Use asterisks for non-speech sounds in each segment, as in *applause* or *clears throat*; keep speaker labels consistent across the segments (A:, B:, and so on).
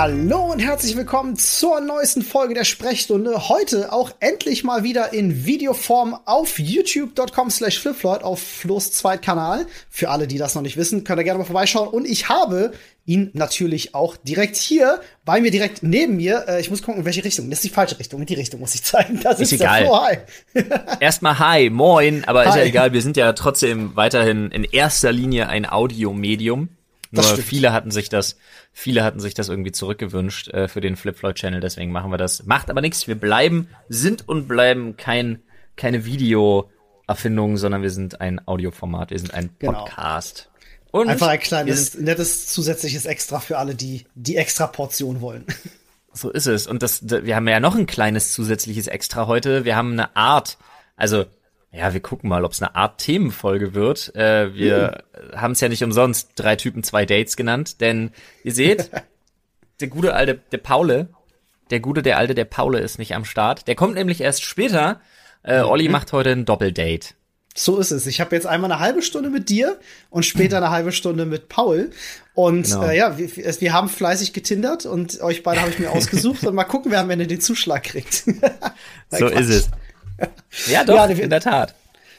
A: Hallo und herzlich willkommen zur neuesten Folge der Sprechstunde. Heute auch endlich mal wieder in Videoform auf youtube.com slash flipfloyd auf Flo's Zweitkanal. Für alle, die das noch nicht wissen, könnt ihr gerne mal vorbeischauen. Und ich habe ihn natürlich auch direkt hier, bei mir direkt neben mir. Äh, ich muss gucken, in welche Richtung. Das ist die falsche Richtung. In die Richtung muss ich zeigen. Das
B: ist,
A: ist
B: egal.
A: Flo. Hi. *laughs*
B: Erstmal hi, moin, aber
A: Hi.
B: ist ja egal, wir sind ja trotzdem weiterhin in erster Linie ein Audiomedium. Nur viele hatten sich das, viele hatten sich das irgendwie zurückgewünscht äh, für den Flip Floyd Channel, deswegen machen wir das. Macht aber nichts, wir bleiben, sind und bleiben kein, keine Video-Erfindung, sondern wir sind ein Audioformat, wir sind ein
A: Genau.
B: Podcast. Und
A: Einfach ein kleines, nettes zusätzliches Extra für alle, die die extra Portion wollen.
B: so ist es. Und das, da- wir haben ja noch ein kleines zusätzliches Extra heute. Wir haben eine Art, also ja, wir gucken mal, ob es eine Art Themenfolge wird. Äh, wir haben es ja nicht umsonst drei Typen, zwei Dates genannt, denn ihr seht, *laughs* der gute alte, der Paule, der gute, der alte, der Paule ist nicht am Start. Der kommt nämlich erst später. Äh, Olli macht heute ein Doppeldate.
A: So ist es. Ich habe jetzt einmal eine halbe Stunde mit dir und später eine halbe Stunde mit Paul. Und
B: Genau.
A: äh, ja, wir, wir haben fleißig getindert und euch beide habe ich mir *laughs* ausgesucht und mal gucken, wer am Ende den Zuschlag kriegt. *laughs*
B: So
A: Quatsch.
B: ist es. Ja, doch,
A: Ja,
B: in der Tat.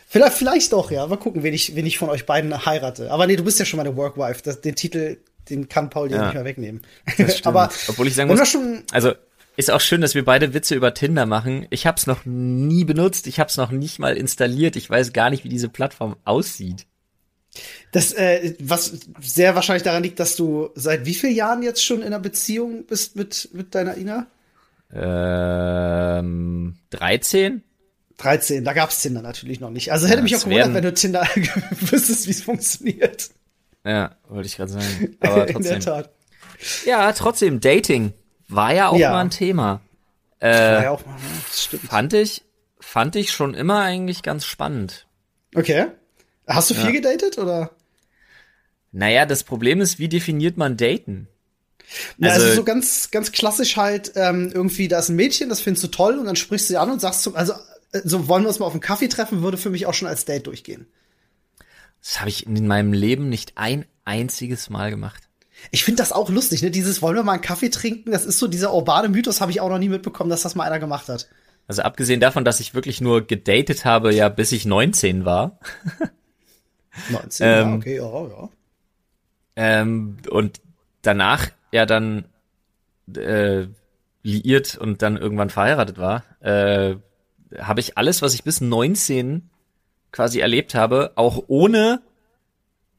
A: Vielleicht, vielleicht doch, ja. Mal gucken, wen ich, wen ich von euch beiden heirate. Aber nee, du bist ja schon meine Workwife. Das, den Titel, den kann Paul dir
B: Ja.
A: nicht mehr wegnehmen. *laughs* Aber
B: obwohl ich sagen muss,
A: schon,
B: also ist auch schön, dass wir beide Witze über Tinder machen. Ich habe es noch nie benutzt, ich habe es noch nicht mal installiert. Ich weiß gar nicht, wie diese Plattform aussieht.
A: das, äh, was sehr wahrscheinlich daran liegt, dass du seit wie vielen Jahren jetzt schon in einer Beziehung bist mit, mit deiner Ina?
B: Ähm, 13?
A: 13, da gab's Tinder natürlich noch nicht. Also hätte
B: Ja,
A: mich auch gewundert, wenn du Tinder *laughs* wüsstest, wie es funktioniert.
B: Ja, wollte ich gerade sagen. *laughs* Aber
A: In der
B: trotzdem.
A: Tat.
B: Ja, trotzdem, Dating war ja auch
A: Ja.
B: mal ein Thema.
A: War
B: Äh,
A: ja auch mal, das stimmt.
B: fand ich, fand ich schon immer eigentlich ganz spannend.
A: Okay. Hast du viel
B: Ja.
A: gedatet oder?
B: Naja, das Problem ist, wie definiert man Daten?
A: Also,
B: Also-
A: so ganz, ganz klassisch halt, ähm, irgendwie, da ist ein Mädchen, das findest du toll und dann sprichst du sie an und sagst zum, also, äh, so wollen wir uns mal auf einen Kaffee treffen, würde für mich auch schon als Date durchgehen.
B: Das habe ich in meinem Leben nicht ein einziges Mal gemacht.
A: Ich finde das auch lustig, ne? Dieses wollen wir mal einen Kaffee trinken, das ist so dieser urbane Mythos, habe ich auch noch nie mitbekommen, dass das mal einer gemacht hat.
B: Also abgesehen davon, dass ich wirklich nur gedatet habe, ja, bis ich 19 war. *laughs*
A: 19,
B: Ähm,
A: ja, okay, ja, ja.
B: Ähm, und danach ja dann äh, liiert und dann irgendwann verheiratet war, äh, habe ich alles, was ich bis 19 quasi erlebt habe, auch ohne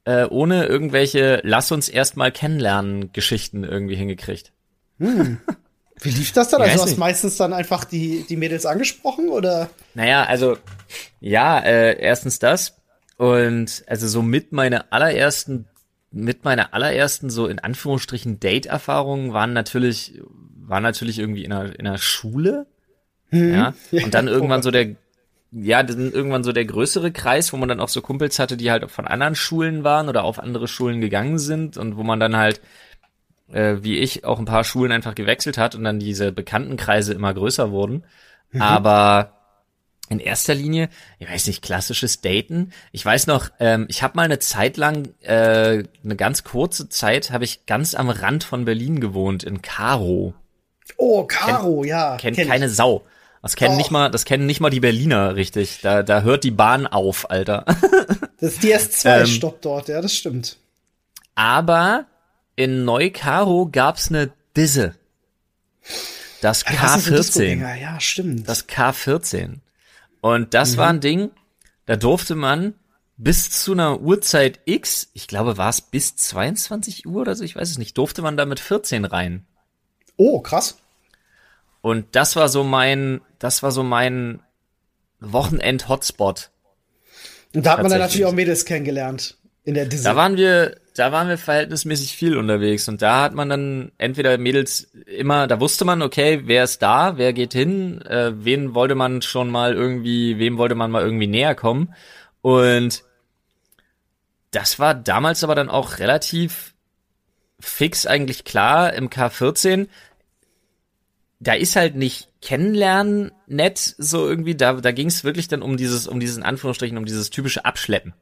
B: äh, ohne irgendwelche Lass uns erstmal kennenlernen Geschichten irgendwie hingekriegt.
A: Wie lief das dann?
B: Ich
A: Also hast meistens dann einfach die, die Mädels angesprochen oder?
B: Naja, also ja, äh, erstens das und also so mit meiner allerersten mit meiner allerersten so in Anführungsstrichen Date-Erfahrungen waren natürlich waren natürlich irgendwie in einer, in einer Schule, ja *laughs* und dann irgendwann so der ja, dann irgendwann so der größere Kreis, wo man dann auch so Kumpels hatte, die halt von anderen Schulen waren oder auf andere Schulen gegangen sind und wo man dann halt äh, wie ich auch ein paar Schulen einfach gewechselt hat und dann diese Bekanntenkreise immer größer wurden. Aber in erster Linie, ich weiß nicht, klassisches Daten. Ich weiß noch, ähm, ich habe mal eine Zeit lang, äh, eine ganz kurze Zeit, habe ich ganz am Rand von Berlin gewohnt, in Karo.
A: Oh, Caro, ja.
B: Kennt
A: kenn ich.
B: keine Sau. Das kennen
A: Oh.
B: nicht mal, das kennen nicht mal die Berliner richtig. Da, da hört die Bahn auf, Alter. *laughs*
A: Das ist die S2
B: Ähm,
A: stoppt dort, ja, das stimmt.
B: Aber in Neu-Karo gab's eine Disse. Das
A: Ah, das ist so
B: K14.
A: Disco-Dinger, Ja, stimmt.
B: Das K14. Und das war ein Ding, da durfte man bis zu einer Uhrzeit X, ich glaube, war es bis 22 Uhr oder so, ich weiß es nicht, durfte man da mit 14 rein.
A: oh, krass.
B: Und das war so mein, das war so mein Wochenend-Hotspot.
A: Und da hat man dann natürlich auch Mädels kennengelernt. In der Disney.
B: Da waren wir, da waren wir verhältnismäßig viel unterwegs und da hat man dann entweder Mädels immer, da wusste man, okay, wer ist da, wer geht hin, äh, wen wollte man schon mal irgendwie, wem wollte man mal irgendwie näher kommen und das war damals aber dann auch relativ fix eigentlich klar im K14. Da ist halt nicht kennenlernen nett so irgendwie, da, da ging es wirklich dann um dieses, um diesen Anführungsstrichen, um dieses typische Abschleppen.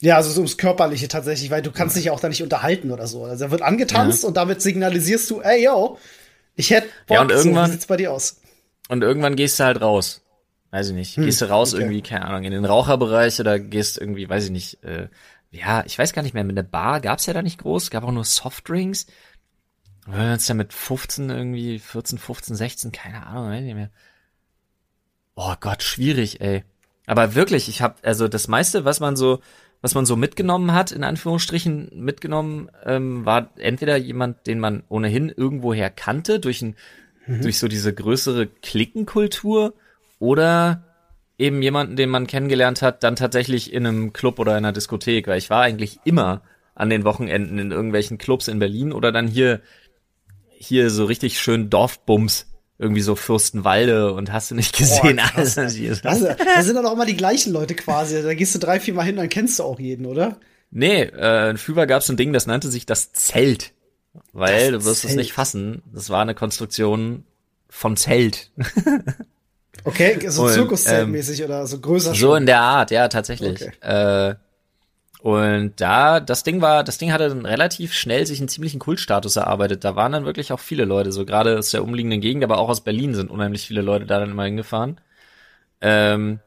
A: Ja, also so ums Körperliche tatsächlich, weil du kannst dich ja auch da nicht unterhalten oder so. Also er wird angetanzt ja. und damit signalisierst du, ey yo, ich hätte
B: Bock, ja, und irgendwann,
A: so, wie sieht's bei dir aus?
B: Und irgendwann gehst du halt raus. Weiß ich nicht. Hm, gehst du raus okay. irgendwie, keine Ahnung, in den Raucherbereich oder gehst irgendwie, weiß ich nicht, äh, ja, ich weiß gar nicht mehr, mit der Bar gab's ja da nicht groß, gab auch nur Softdrinks. Wir haben uns ja mit 15 irgendwie, 14, 15, 16, keine Ahnung, weiß nicht mehr. Oh Gott, schwierig, ey. Aber wirklich, ich habe also das meiste, was man so, was man so mitgenommen hat, in Anführungsstrichen mitgenommen, ähm, war entweder jemand, den man ohnehin irgendwoher kannte durch ein, mhm. durch so diese größere Klickenkultur oder eben jemanden, den man kennengelernt hat, dann tatsächlich in einem Club oder in einer Diskothek, weil ich war eigentlich immer an den Wochenenden in irgendwelchen Clubs in Berlin oder dann hier hier so richtig schön Dorfbums irgendwie so Fürstenwalde und hast du nicht gesehen Boah, *laughs* alles. Das,
A: das sind dann auch immer die gleichen Leute quasi. Da gehst du drei, vier Mal hin, dann kennst du auch jeden, oder?
B: Nee, äh, in Füber gab es ein Ding, das nannte sich das Zelt. Weil, das du wirst Zelt. es nicht fassen, das war eine Konstruktion von Zelt.
A: okay, so Zirkuszeltmäßig ähm, oder so größer.
B: So schon. in der Art, ja, tatsächlich. Okay. Äh, und da, das Ding war, das Ding hatte dann relativ schnell sich einen ziemlichen Kultstatus erarbeitet. Da waren dann wirklich auch viele Leute, so gerade aus der umliegenden Gegend, aber auch aus Berlin sind unheimlich viele Leute da dann immer hingefahren. Ähm,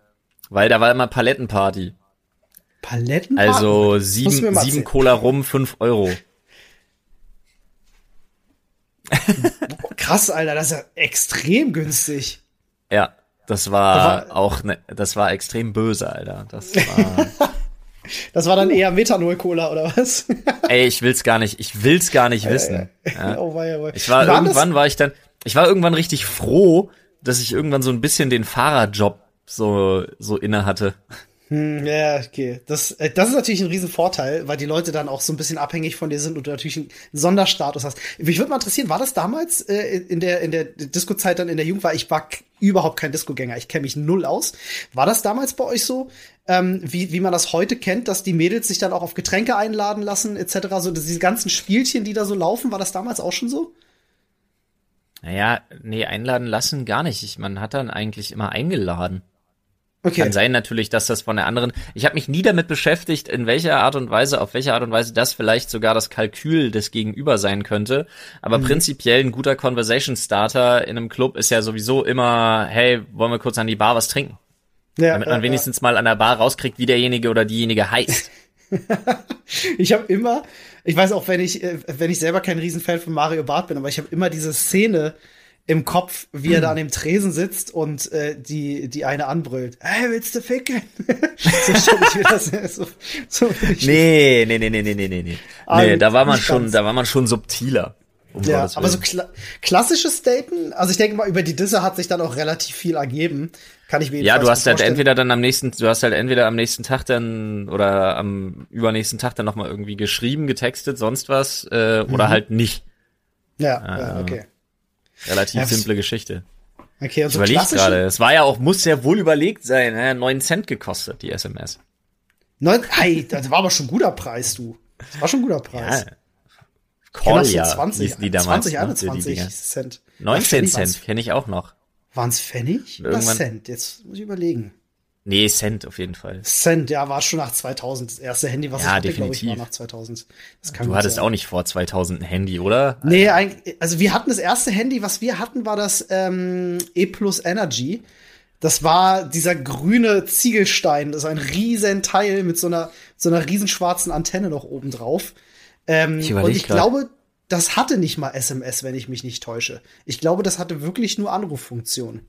B: weil da war immer Palettenparty.
A: Palettenparty?
B: Also sieben, sieben Cola rum, fünf Euro. *laughs*
A: Krass, Alter, das ist ja extrem günstig.
B: Ja, das war, war auch, ne, das war extrem böse, Alter. Das war. *laughs*
A: Das war dann eher Methanol-Cola oder was? *laughs*
B: Ey, ich will's gar nicht, ich will's gar nicht wissen. Ja. Oh, wei, oh, wei. Ich war, war irgendwann war ich dann, ich war irgendwann richtig froh, dass ich irgendwann so ein bisschen den Fahrerjob so, so inne hatte.
A: Hm, ja, okay. Das, äh, das ist natürlich ein Riesenvorteil, weil die Leute dann auch so ein bisschen abhängig von dir sind und du natürlich einen Sonderstatus hast. Mich würde mal interessieren, war das damals äh, in der in der Disco-Zeit dann in der Jugend, weil ich war überhaupt kein Disco-Gänger, ich kenne mich null aus. War das damals bei euch so, ähm, wie, wie man das heute kennt, dass die Mädels sich dann auch auf Getränke einladen lassen, etc., so diese ganzen Spielchen, die da so laufen, war das damals auch schon so?
B: Naja, nee, einladen lassen gar nicht. Ich, man hat dann eigentlich immer eingeladen. Okay. Kann sein natürlich, dass das von der anderen. Ich habe mich nie damit beschäftigt, in welcher Art und Weise, auf welche Art und Weise das vielleicht sogar das Kalkül des Gegenüber sein könnte. Aber mhm. prinzipiell ein guter Conversation Starter in einem Club ist ja sowieso immer, hey, wollen wir kurz an die Bar was trinken? Ja, Damit man ja, wenigstens ja. mal an der Bar rauskriegt, wie derjenige oder diejenige heißt. *laughs*
A: ich habe immer, ich weiß auch, wenn ich, äh, wenn ich selber kein Riesenfan von Mario Bart bin, aber ich habe immer diese Szene im Kopf, wie er da an dem Tresen sitzt und äh, die, die eine anbrüllt. Hey, willst du ficken? *laughs* so *laughs* stelle ich mir das so,
B: so nee, nee, nee, nee, nee, nee, nee. Nee, nee da war man schon, da war man schon subtiler.
A: Um ja, aber so kla klassisches Daten, also ich denke mal, über die Disse hat sich dann auch relativ viel ergeben. Kann ich mir
B: Ja, du hast halt entweder dann am nächsten, du hast halt entweder am nächsten Tag dann oder am übernächsten Tag dann nochmal irgendwie geschrieben, getextet, sonst was, äh, mhm. oder halt nicht.
A: Ja, äh, ja okay.
B: Relativ ja, simple Geschichte.
A: Okay,
B: und so ich überlege gerade. Es war ja auch, muss ja wohl überlegt sein, ne? 9 Cent gekostet, die SMS.
A: Neun, hey, das war aber schon ein guter Preis, du. Das war schon ein guter Preis. Ja.
B: Call ja,
A: 20,
B: die damals
A: 20, 21 ne, Cent.
B: 19 Cent kenne ich auch noch.
A: Waren es Pfennig oder Cent? Jetzt muss ich überlegen.
B: Nee, Cent auf jeden Fall.
A: Cent, ja, war schon nach 2000. Das erste Handy, was
B: ja, ich hatte, glaube ich, war
A: nach 2000.
B: du hattest sein. auch nicht vor 2000 ein Handy, oder?
A: Nee, also wir hatten das erste Handy, was wir hatten, war das ähm, E Plus Energy. Das war dieser grüne Ziegelstein. Das ist ein riesen Teil mit so einer, so einer riesen schwarzen Antenne noch oben drauf. Ähm, ich und ich grad. glaube, das hatte nicht mal SMS, wenn ich mich nicht täusche. Ich glaube, das hatte wirklich nur Anruffunktion.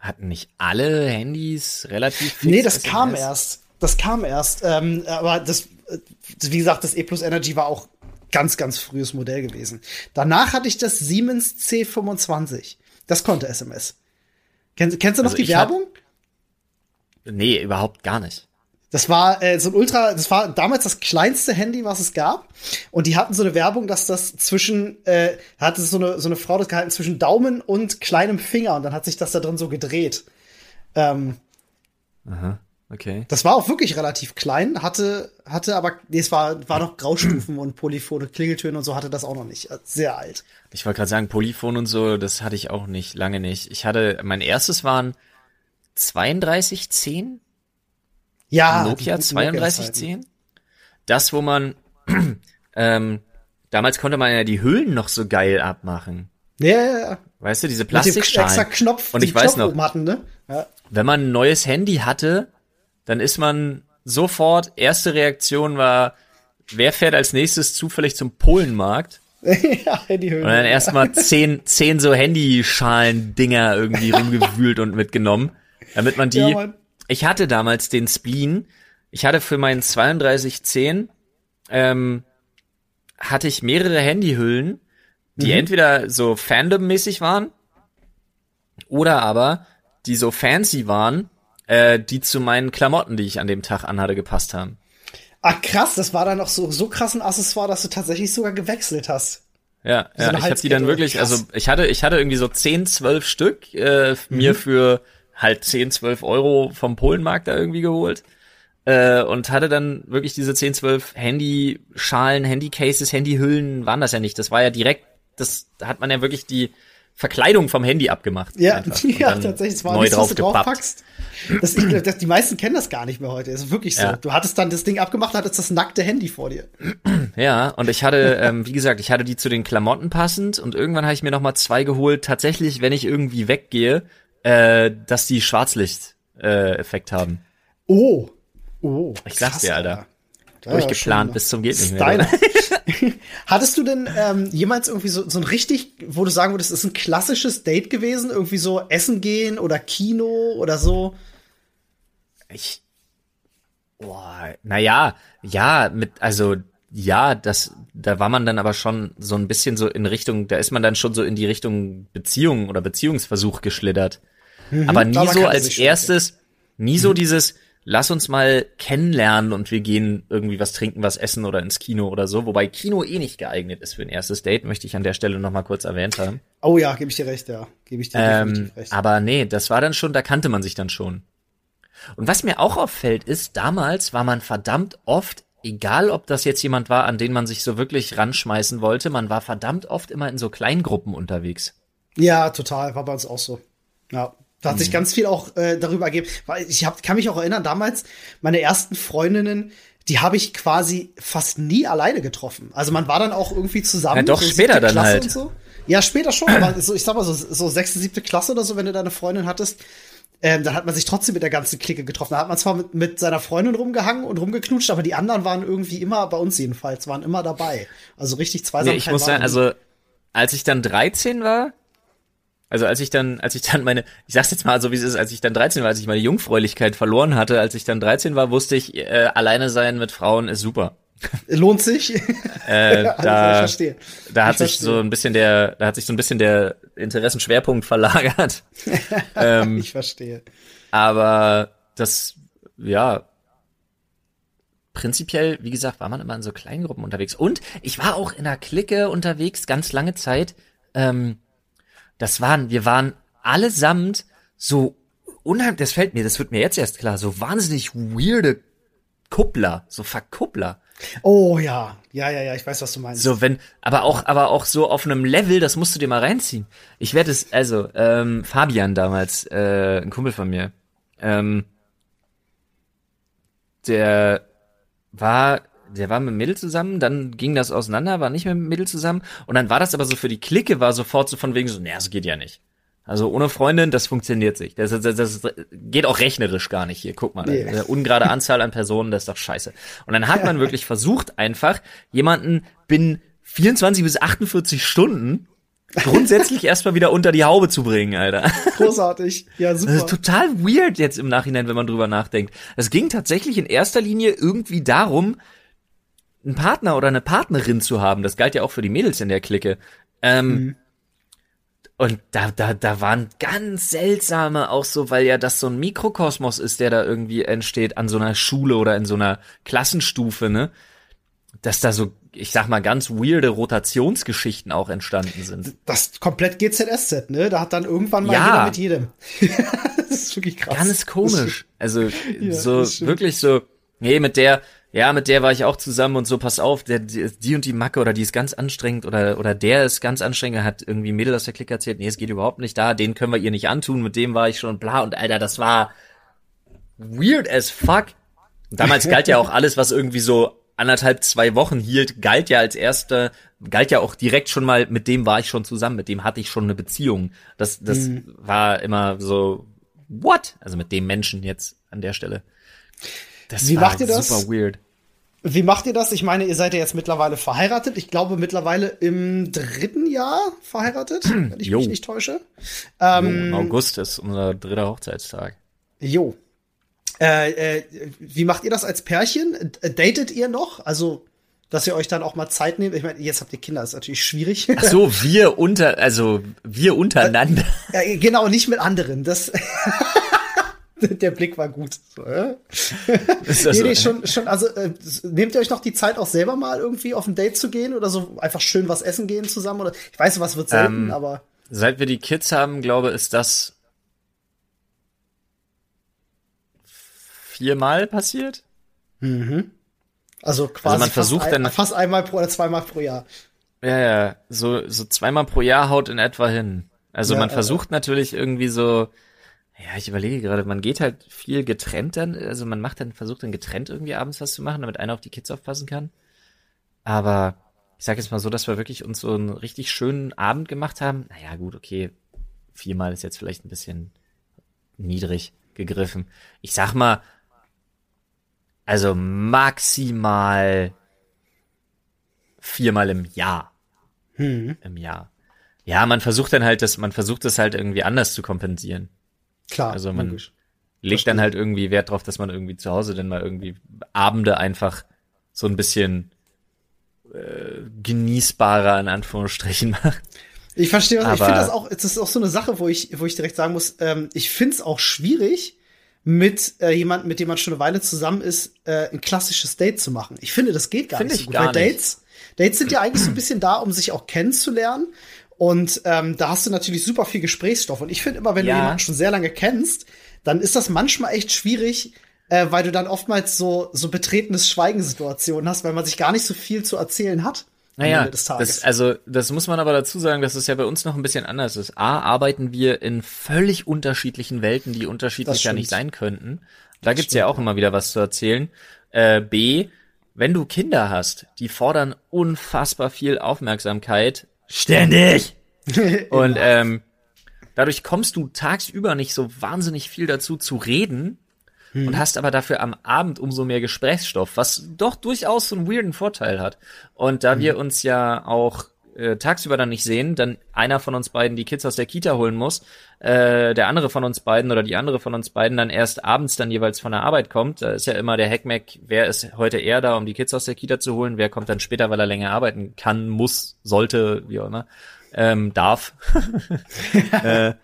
B: Hatten nicht alle Handys relativ
A: fix Nee, das SMS? kam erst. Das kam erst. Ähm, aber das, wie gesagt, das E Plus Energy war auch ganz, ganz frühes Modell gewesen. Danach hatte ich das Siemens C25. Das konnte SMS. Kennst, kennst du noch also die Werbung?
B: Hab, nee, überhaupt gar nicht.
A: Das war äh, so ein Ultra, das war damals das kleinste Handy, was es gab. Und die hatten so eine Werbung, dass das zwischen, äh, hatte so eine, so eine Frau das gehalten zwischen Daumen und kleinem Finger und dann hat sich das da drin so gedreht. Ähm,
B: Aha, okay.
A: Das war auch wirklich relativ klein, hatte, hatte aber, nee, es war, war noch Graustufen und Polyphone, Klingeltöne und so hatte das auch noch nicht. Sehr alt.
B: Ich wollte gerade sagen, Polyphon und so, das hatte ich auch nicht, lange nicht. Ich hatte, mein erstes waren 3210
A: ja.
B: Nokia 3210? das, wo man, *clears throat* ähm, damals konnte man ja die Hüllen noch so geil abmachen.
A: Ja, ja, ja.
B: Weißt du, diese Plastikschalen.
A: extra Knopf,
B: und ich weiß
A: Knopf
B: noch,
A: hatten, ne? ja.
B: wenn man ein neues Handy hatte, dann ist man sofort, erste Reaktion war, wer fährt als nächstes zufällig zum Polenmarkt? *laughs*
A: ja, Handyhüllen.
B: Und dann erstmal zehn, zehn so Handyschalen-Dinger irgendwie rumgewühlt und mitgenommen, damit man die.
A: Ja,
B: ich hatte damals den Spleen. Ich hatte für meinen 3210 ähm, hatte ich mehrere Handyhüllen, die
A: Mhm.
B: entweder so Fandom-mäßig waren oder aber die so fancy waren, äh, die zu meinen Klamotten, die ich an dem Tag anhatte, gepasst haben.
A: Ah, krass, das war dann noch so, so krass ein Accessoire, dass du tatsächlich sogar gewechselt hast.
B: Ja,
A: So
B: ja ich habe die dann wirklich,
A: krass.
B: also ich hatte, ich hatte irgendwie so 10, 12 Stück äh, mir für halt 10, 12 Euro vom Polenmarkt da irgendwie geholt. Äh, und hatte dann wirklich diese 10, 12 Handyschalen, Handycases, Handyhüllen, waren das ja nicht. Das war ja direkt, das da hat man ja wirklich die Verkleidung vom Handy abgemacht.
A: Ja, *laughs* ja tatsächlich. Das war
B: neu
A: nichts, was du draufpackst. Das, das, die meisten kennen das gar nicht mehr heute. Das ist wirklich so.
B: Ja.
A: Du hattest dann das Ding abgemacht, hattest das nackte Handy vor dir. *clears throat*
B: Ja, und ich hatte, ähm, wie gesagt, ich hatte die zu den Klamotten passend und irgendwann habe ich mir noch mal zwei geholt. Tatsächlich, wenn ich irgendwie weggehe, äh, dass die Schwarzlicht-Effekt haben.
A: Oh. Oh.
B: Ich sag's dir, Alter.
A: Ja,
B: Durchgeplant bis zum geht nicht mehr. *laughs*
A: Hattest du denn ähm, jemals irgendwie so, so ein richtig, wo du sagen würdest, ist ein klassisches Date gewesen? Irgendwie so Essen gehen oder Kino oder so?
B: Ich, boah, naja, ja, mit, also, ja, das, da war man dann aber schon so ein bisschen so in Richtung, da ist man dann schon so in die Richtung Beziehung oder Beziehungsversuch geschlittert. Aber nie
A: aber man
B: so als erstes, nie so dieses, lass uns mal kennenlernen und wir gehen irgendwie was trinken, was essen oder ins Kino oder so. Wobei Kino eh nicht geeignet ist für ein erstes Date, möchte ich an der Stelle noch mal kurz erwähnt haben.
A: Oh ja, gebe ich dir recht, ja. Gebe ich dir
B: Ähm,
A: recht.
B: aber nee, das war dann schon, da kannte man sich dann schon. Und was mir auch auffällt, ist, damals war man verdammt oft, egal ob das jetzt jemand war, an den man sich so wirklich ranschmeißen wollte, man war verdammt oft immer in so Kleingruppen unterwegs.
A: Ja, total, war bei uns auch so. Ja. Da hat
B: Mhm.
A: sich ganz viel auch äh, darüber ergeben. Weil ich hab, kann mich auch erinnern, damals, meine ersten Freundinnen, die habe ich quasi fast nie alleine getroffen. Also man war dann auch irgendwie zusammen.
B: Ja, doch,
A: so
B: später dann
A: Klasse
B: halt.
A: Und so. Ja, später schon, aber so, ich sag mal so, so sechste, siebte Klasse oder so, wenn du deine Freundin hattest, ähm, dann hat man sich trotzdem mit der ganzen Clique getroffen. Da hat man zwar mit, mit seiner Freundin rumgehangen und rumgeknutscht, aber die anderen waren irgendwie immer, bei uns jedenfalls, waren immer dabei. Also richtig
B: Nee,
A: Zweisamkeit.
B: ich muss sagen, also als ich dann 13 war, also als ich dann, als ich dann meine, ich sag's jetzt mal so wie es ist, als ich dann 13 war, als ich meine Jungfräulichkeit verloren hatte, als ich dann 13 war, wusste ich, äh, alleine sein mit Frauen ist super.
A: Lohnt sich.
B: Äh, *laughs*
A: Also,
B: da,
A: ich verstehe.
B: Da hat
A: Ich
B: sich
A: verstehe.
B: so ein bisschen der, da hat sich so ein bisschen der Interessenschwerpunkt verlagert. *laughs* ähm,
A: Ich verstehe.
B: aber das, ja, prinzipiell, wie gesagt, war man immer in so Kleingruppen unterwegs. Und ich war auch in einer Clique unterwegs, ganz lange Zeit. Ähm, das waren, wir waren allesamt so unheimlich, das fällt mir, das wird mir jetzt erst klar, so wahnsinnig weirde Kuppler, so Verkuppler.
A: Oh ja, ja, ja, ja, ich weiß, was du meinst.
B: So, wenn, aber auch, aber auch so auf einem Level, das musst du dir mal reinziehen. Ich werde es, also, ähm, Fabian damals, äh, ein Kumpel von mir, ähm, der war, der war mit Mädel zusammen, dann ging das auseinander, war nicht mehr mit Mädel zusammen, und dann war das aber so für die Clique, war sofort so von wegen so, naja, das geht ja nicht. Also ohne Freundin, das funktioniert nicht. Das, das, das geht auch rechnerisch gar nicht hier. Guck mal,
A: Nee.
B: eine ungerade Anzahl an Personen, das ist doch scheiße. Und dann hat man wirklich versucht, einfach jemanden binnen 24 bis 48 Stunden grundsätzlich *laughs* erstmal wieder unter die Haube zu bringen, Alter.
A: Großartig. Ja,
B: Das ist
A: super.
B: total weird jetzt im Nachhinein, wenn man drüber nachdenkt. Es ging tatsächlich in erster Linie irgendwie darum, einen Partner oder eine Partnerin zu haben. Das galt ja auch für die Mädels in der Clique. Ähm, Und da, da, da waren ganz seltsame auch so, weil ja das so ein Mikrokosmos ist, der da irgendwie entsteht an so einer Schule oder in so einer Klassenstufe, ne? Dass da so, ich sag mal, ganz weirde Rotationsgeschichten auch entstanden sind.
A: Das komplett GZSZ, ne? Da hat dann irgendwann mal
B: Ja.
A: jeder mit jedem. *laughs* das ist wirklich krass.
B: Ganz komisch. Also *laughs*
A: Ja,
B: so wirklich so, nee, mit der, ja, mit der war ich auch zusammen und so, pass auf, der, die, und die Macke oder die ist ganz anstrengend oder oder der ist ganz anstrengend, er hat irgendwie Mädel aus der Clique erzählt, nee, es geht überhaupt nicht da, den können wir ihr nicht antun, mit dem war ich schon bla und Alter, das war weird as fuck. Und damals galt ja auch *laughs* alles, was irgendwie so anderthalb, zwei Wochen hielt, galt ja als erster, galt ja auch direkt schon mal, mit dem war ich schon zusammen, mit dem hatte ich schon eine Beziehung. Das, das mhm. war immer so, what? Also mit dem Menschen jetzt an der Stelle.
A: Das Wie macht ihr das? Super weird. Wie macht ihr das? Ich meine, ihr seid ja jetzt mittlerweile verheiratet. Ich glaube mittlerweile im dritten Jahr verheiratet, wenn ich jo. mich nicht täusche.
B: Ähm, jo, Im August ist unser dritter Hochzeitstag.
A: Jo. Äh, äh, wie macht ihr das als Pärchen? Datet ihr noch? Also, dass ihr euch dann auch mal Zeit nehmt? Ich meine, jetzt habt ihr Kinder, ist natürlich schwierig.
B: Ach so, wir unter, also wir untereinander.
A: Äh, genau, nicht mit anderen. Das *laughs* *laughs* Der Blick war gut. So, äh? Ist das nee, nee, schon, schon, also äh, nehmt ihr euch noch die Zeit auch selber mal irgendwie auf ein Date zu gehen oder so einfach schön was essen gehen zusammen oder ich weiß, was wird selten, ähm, aber
B: seit wir die Kids haben, glaube ist das viermal passiert.
A: Mhm. Also quasi also
B: man versucht
A: fast,
B: ein,
A: dann, fast einmal pro oder zweimal pro Jahr.
B: Ja, ja, so so zweimal pro Jahr haut in etwa hin. Also ja, man versucht äh, natürlich irgendwie so ja, ich überlege gerade, man geht halt viel getrennt dann, also man macht dann, versucht dann getrennt irgendwie abends was zu machen, damit einer auf die Kids aufpassen kann. Aber ich sage jetzt mal so, dass wir wirklich uns so einen richtig schönen Abend gemacht haben. Naja, gut, okay, viermal ist jetzt vielleicht ein bisschen niedrig gegriffen. Ich sag mal, also maximal viermal im Jahr. Hm. Im Jahr. Ja, man versucht dann halt das, man versucht das halt irgendwie anders zu kompensieren.
A: Klar.
B: Also man logisch. legt dann halt irgendwie Wert drauf, dass man irgendwie zu Hause dann mal irgendwie Abende einfach so ein bisschen äh, genießbarer in Anführungsstrichen *laughs* macht.
A: Ich verstehe, was, ich finde das auch, das ist auch so eine Sache, wo ich, wo ich direkt sagen muss, ähm, ich finde es auch schwierig, mit äh, jemandem, mit dem man schon eine Weile zusammen ist, äh, ein klassisches Date zu machen. Ich finde, das geht gar find nicht so gut. Weil Dates, Dates sind ja eigentlich so ein bisschen da, um sich auch kennenzulernen. Und ähm, da hast du natürlich super viel Gesprächsstoff. Und ich finde immer, wenn ja. du jemanden schon sehr lange kennst, dann ist das manchmal echt schwierig, äh, weil du dann oftmals so, so betretenes Schweigensituationen hast, weil man sich gar nicht so viel zu erzählen hat.
B: Naja, das, also das muss man aber dazu sagen, dass es ja bei uns noch ein bisschen anders ist. A, arbeiten wir in völlig unterschiedlichen Welten, die unterschiedlich ja nicht sein könnten. Da das gibt's stimmt. ja auch immer wieder was zu erzählen. Äh, B, wenn du Kinder hast, die fordern unfassbar viel Aufmerksamkeit, Ständig! *laughs* Und ähm, dadurch kommst du tagsüber nicht so wahnsinnig viel dazu zu reden hm. und hast aber dafür am Abend umso mehr Gesprächsstoff, was doch durchaus so einen weirden Vorteil hat. Und da hm. wir uns ja auch äh, tagsüber dann nicht sehen, dann einer von uns beiden die Kids aus der Kita holen muss, äh, der andere von uns beiden oder die andere von uns beiden dann erst abends dann jeweils von der Arbeit kommt. Da ist ja immer der Hackmack, wer ist heute eher da, um die Kids aus der Kita zu holen, wer kommt dann später, weil er länger arbeiten kann, muss, sollte, wie auch immer, ähm, darf. *laughs* äh,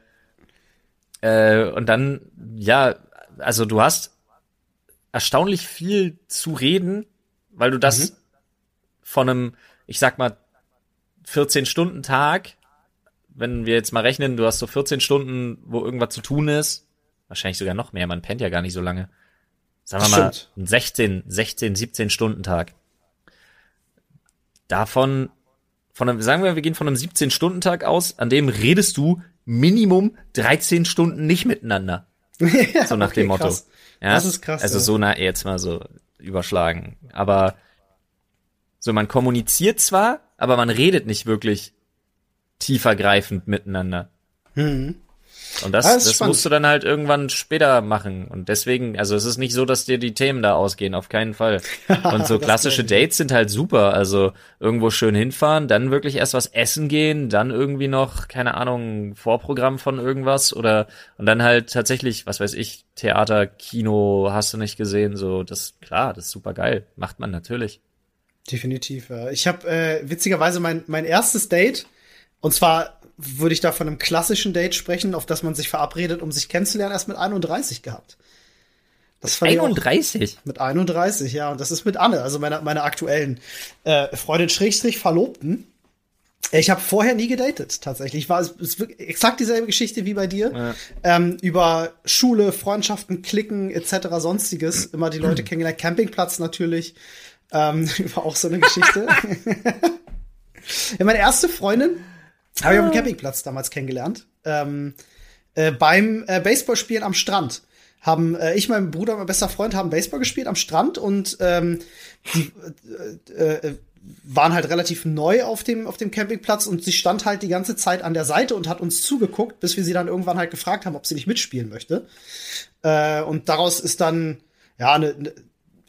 B: äh, und dann, ja, also du hast erstaunlich viel zu reden, weil du das mhm. von einem, ich sag mal, 14-Stunden-Tag, wenn wir jetzt mal rechnen, du hast so 14 Stunden, wo irgendwas zu tun ist, wahrscheinlich sogar noch mehr, man pennt ja gar nicht so lange. Sagen wir mal, ein 16, 16, 17 Stunden Tag. Davon, von einem, sagen wir, wir gehen von einem 17 Stunden Tag aus, an dem redest du Minimum 13 Stunden nicht miteinander. ja, *laughs* so nach okay, dem Motto. Krass. Ja, das ist krass. Also ja. so nah jetzt mal so überschlagen. Aber so, man kommuniziert zwar, aber man redet nicht wirklich tiefergreifend miteinander. Mhm. Und das, das, das musst du dann halt irgendwann später machen. Und deswegen, also es ist nicht so, dass dir die Themen da ausgehen, auf keinen Fall. *laughs* Und so klassische Dates sind halt super. Also irgendwo schön hinfahren, dann wirklich erst was essen gehen, dann irgendwie noch, keine Ahnung, Vorprogramm von irgendwas oder und dann halt tatsächlich, was weiß ich, Theater, Kino, hast du nicht gesehen, so, das, klar, das ist super geil. Macht man natürlich.
A: Definitiv. Ja. Ich habe äh, witzigerweise mein, mein erstes Date, und zwar würde ich da von einem klassischen Date sprechen, auf das man sich verabredet, um sich kennenzulernen, erst mit 31 gehabt.
B: Das mit 31?
A: mit 31, ja. Und das ist mit Anne, also meiner meiner aktuellen äh, Freundin Schrägstrich Verlobten. Ich habe vorher nie gedatet, tatsächlich. Ich war es ist exakt dieselbe Geschichte wie bei dir. Ja. Ähm, über Schule, Freundschaften, Klicken etc. sonstiges. Immer die Leute *clears throat* kennengelernt. Campingplatz natürlich. Ähm, *laughs* war auch so eine Geschichte. *laughs* ja, meine erste Freundin habe ich auf dem Campingplatz damals kennengelernt. Ähm, äh, beim äh, Baseballspielen am Strand haben äh, ich, mein Bruder, mein bester Freund, haben Baseball gespielt am Strand und ähm, die äh, äh, waren halt relativ neu auf dem, auf dem Campingplatz und sie stand halt die ganze Zeit an der Seite und hat uns zugeguckt, bis wir sie dann irgendwann halt gefragt haben, ob sie nicht mitspielen möchte. Äh, und daraus ist dann, ja, ne, ne,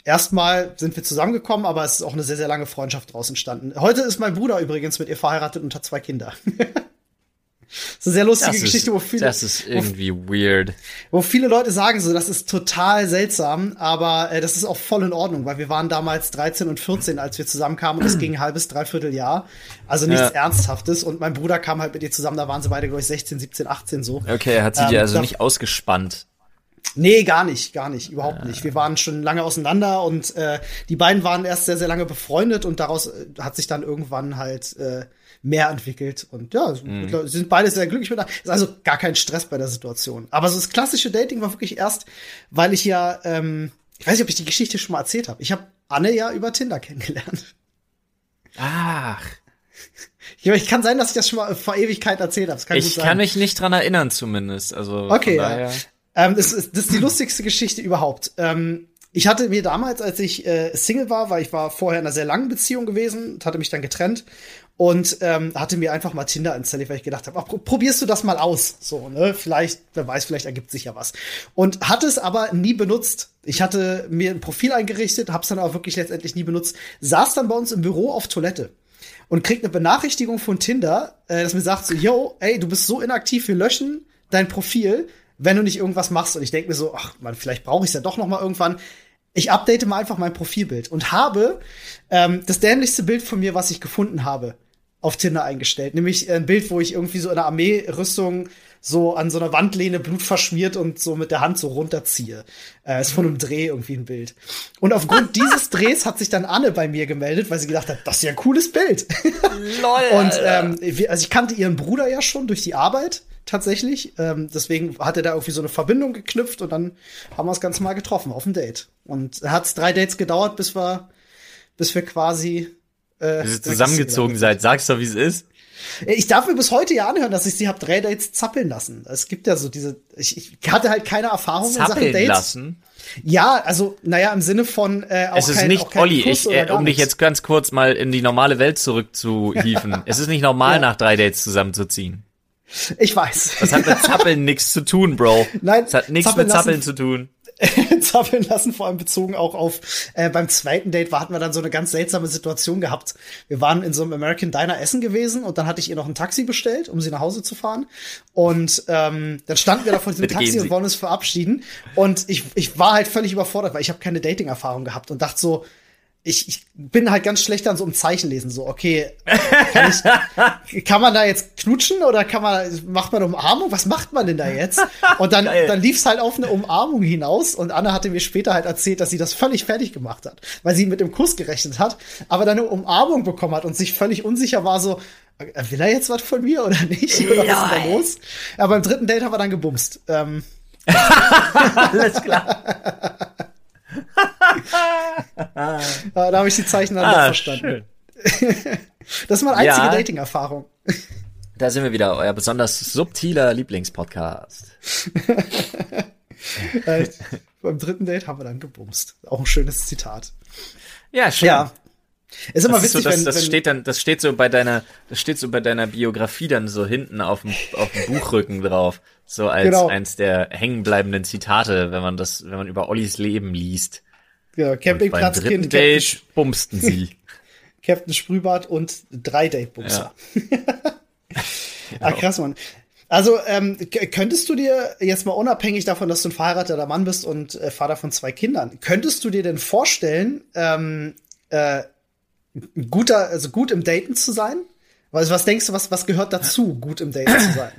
A: erstmal sind wir zusammengekommen, aber es ist auch eine sehr, sehr lange Freundschaft draus entstanden. Heute ist mein Bruder übrigens mit ihr verheiratet und hat zwei Kinder. *laughs* Das ist eine sehr lustige
B: das
A: Geschichte,
B: ist,
A: wo viele,
B: das ist irgendwie wo, weird.
A: Wo viele Leute sagen so, das ist total seltsam, aber äh, das ist auch voll in Ordnung, weil wir waren damals 13 und 14, als wir zusammenkamen und es ging ein halbes, dreiviertel Jahr. Also nichts ja. Ernsthaftes und mein Bruder kam halt mit ihr zusammen, da waren sie beide, glaube ich, 16, 17, 18 so.
B: Okay, er hat sie ähm, dir also nicht ausgespannt.
A: Nee, gar nicht, gar nicht, überhaupt nicht. Wir waren schon lange auseinander und äh, die beiden waren erst sehr, sehr lange befreundet und daraus äh, hat sich dann irgendwann halt äh, mehr entwickelt. Und ja, mhm. sind beide sehr glücklich miteinander. Ist also gar kein Stress bei der Situation. Aber so das klassische Dating war wirklich erst, weil ich ja, ähm, ich weiß nicht, ob ich die Geschichte schon mal erzählt habe. Ich habe Anne ja über Tinder kennengelernt.
B: Ach.
A: Ja, ich kann sein, dass ich das schon mal vor Ewigkeit erzählt habe.
B: Ich kann mich nicht dran erinnern, zumindest. Also
A: okay, ja. Ähm, das, ist, das ist die lustigste Geschichte überhaupt. Ähm, ich hatte mir damals, als ich äh, Single war, weil ich war vorher in einer sehr langen Beziehung gewesen, hatte mich dann getrennt und ähm, hatte mir einfach mal Tinder installiert, weil ich gedacht habe, probierst du das mal aus, so ne, vielleicht, wer weiß, vielleicht ergibt sich ja was. Und hatte es aber nie benutzt. Ich hatte mir ein Profil eingerichtet, hab's dann aber wirklich letztendlich nie benutzt. Saß dann bei uns im Büro auf Toilette und kriegt eine Benachrichtigung von Tinder, äh, das mir sagt so, yo, ey, du bist so inaktiv, wir löschen dein Profil, wenn du nicht irgendwas machst. Und ich denke mir so, ach man, vielleicht brauche ich es ja doch noch mal irgendwann ich update mal einfach mein Profilbild und habe ähm, das dämlichste Bild von mir, was ich gefunden habe auf Tinder eingestellt. Nämlich ein Bild, wo ich irgendwie so in einer Armeerüstung so an so einer Wandlehne Blut verschmiert und so mit der Hand so runterziehe. Äh, ist von einem Dreh irgendwie ein Bild. Und aufgrund *laughs* dieses Drehs hat sich dann Anne bei mir gemeldet, weil sie gedacht hat, das ist ja ein cooles Bild. *laughs*
B: Lol, *laughs*
A: und ähm, also ich kannte ihren Bruder ja schon durch die Arbeit tatsächlich. Ähm, deswegen hat er da irgendwie so eine Verbindung geknüpft und dann haben wir es ganz mal getroffen auf ein Date. Und hat es drei Dates gedauert, bis wir, bis wir quasi
B: äh, ihr zusammengezogen seid. Sag's doch, wie es ist.
A: Ich darf mir bis heute ja anhören, dass ich sie hab drei Dates zappeln lassen. Es gibt ja so diese, ich, ich hatte halt keine Erfahrung
B: zappeln in Sachen Dates. lassen?
A: Ja, also, naja, im Sinne von
B: äh, auch Es ist kein, nicht, Olli, ich, äh, um dich jetzt ganz kurz mal in die normale Welt zurückzuhieven. *laughs* es ist nicht normal, ja. nach drei Dates zusammenzuziehen.
A: Ich weiß.
B: Das hat mit *laughs* Zappeln nichts zu tun, Bro.
A: Nein,
B: das hat nichts mit Zappeln zu tun. *laughs*
A: zappeln lassen, vor allem bezogen auch auf äh, beim zweiten Date war, hatten wir dann so eine ganz seltsame Situation gehabt. Wir waren in so einem American Diner essen gewesen und dann hatte ich ihr noch ein Taxi bestellt, um sie nach Hause zu fahren. Und ähm, dann standen wir da vor *laughs* diesem Taxi und wollen uns verabschieden. Und ich, ich war halt völlig überfordert, weil ich habe keine Dating-Erfahrung gehabt und dachte so, ich, ich bin halt ganz schlecht an so einem Zeichen lesen. So, okay, kann, ich, *laughs* kann man da jetzt knutschen oder kann man, macht man Umarmung? Was macht man denn da jetzt? Und dann, dann lief es halt auf eine Umarmung hinaus und Anna hatte mir später halt erzählt, dass sie das völlig fertig gemacht hat, weil sie mit dem Kuss gerechnet hat, aber dann eine Umarmung bekommen hat und sich völlig unsicher war, so, äh, will er jetzt was von mir oder nicht? *laughs* Oder was ist da los? Aber beim dritten Date haben wir dann gebumst. Ähm. *laughs*
B: Alles klar. *laughs*
A: da habe ich die Zeichen dann ah, verstanden. *laughs* das ist meine einzige ja, Dating-Erfahrung.
B: Da sind wir wieder, euer besonders subtiler Lieblingspodcast. *laughs*
A: beim dritten Date haben wir dann gebumst. Auch ein schönes Zitat.
B: Ja, schön. Ja.
A: Ist immer das witzig, so,
B: das,
A: wenn,
B: das
A: wenn,
B: steht dann, das steht so bei deiner, das steht so bei deiner Biografie dann so hinten auf dem, auf dem Buchrücken drauf, so als genau. eins der hängenbleibenden Zitate, wenn man das, wenn man über Ollis Leben liest.
A: Ja, Campingplatzkind.
B: Date bumsten sie. *laughs*
A: Captain Sprühbart und drei Date-Bumser. Ja. *laughs* ah, krass, Mann. Also, ähm, könntest du dir jetzt mal unabhängig davon, dass du ein verheirateter Mann bist und äh, Vater von zwei Kindern, könntest du dir denn vorstellen, ähm, äh, guter, also gut im Daten zu sein? Also, was denkst du, was, was gehört dazu, gut im Daten zu sein?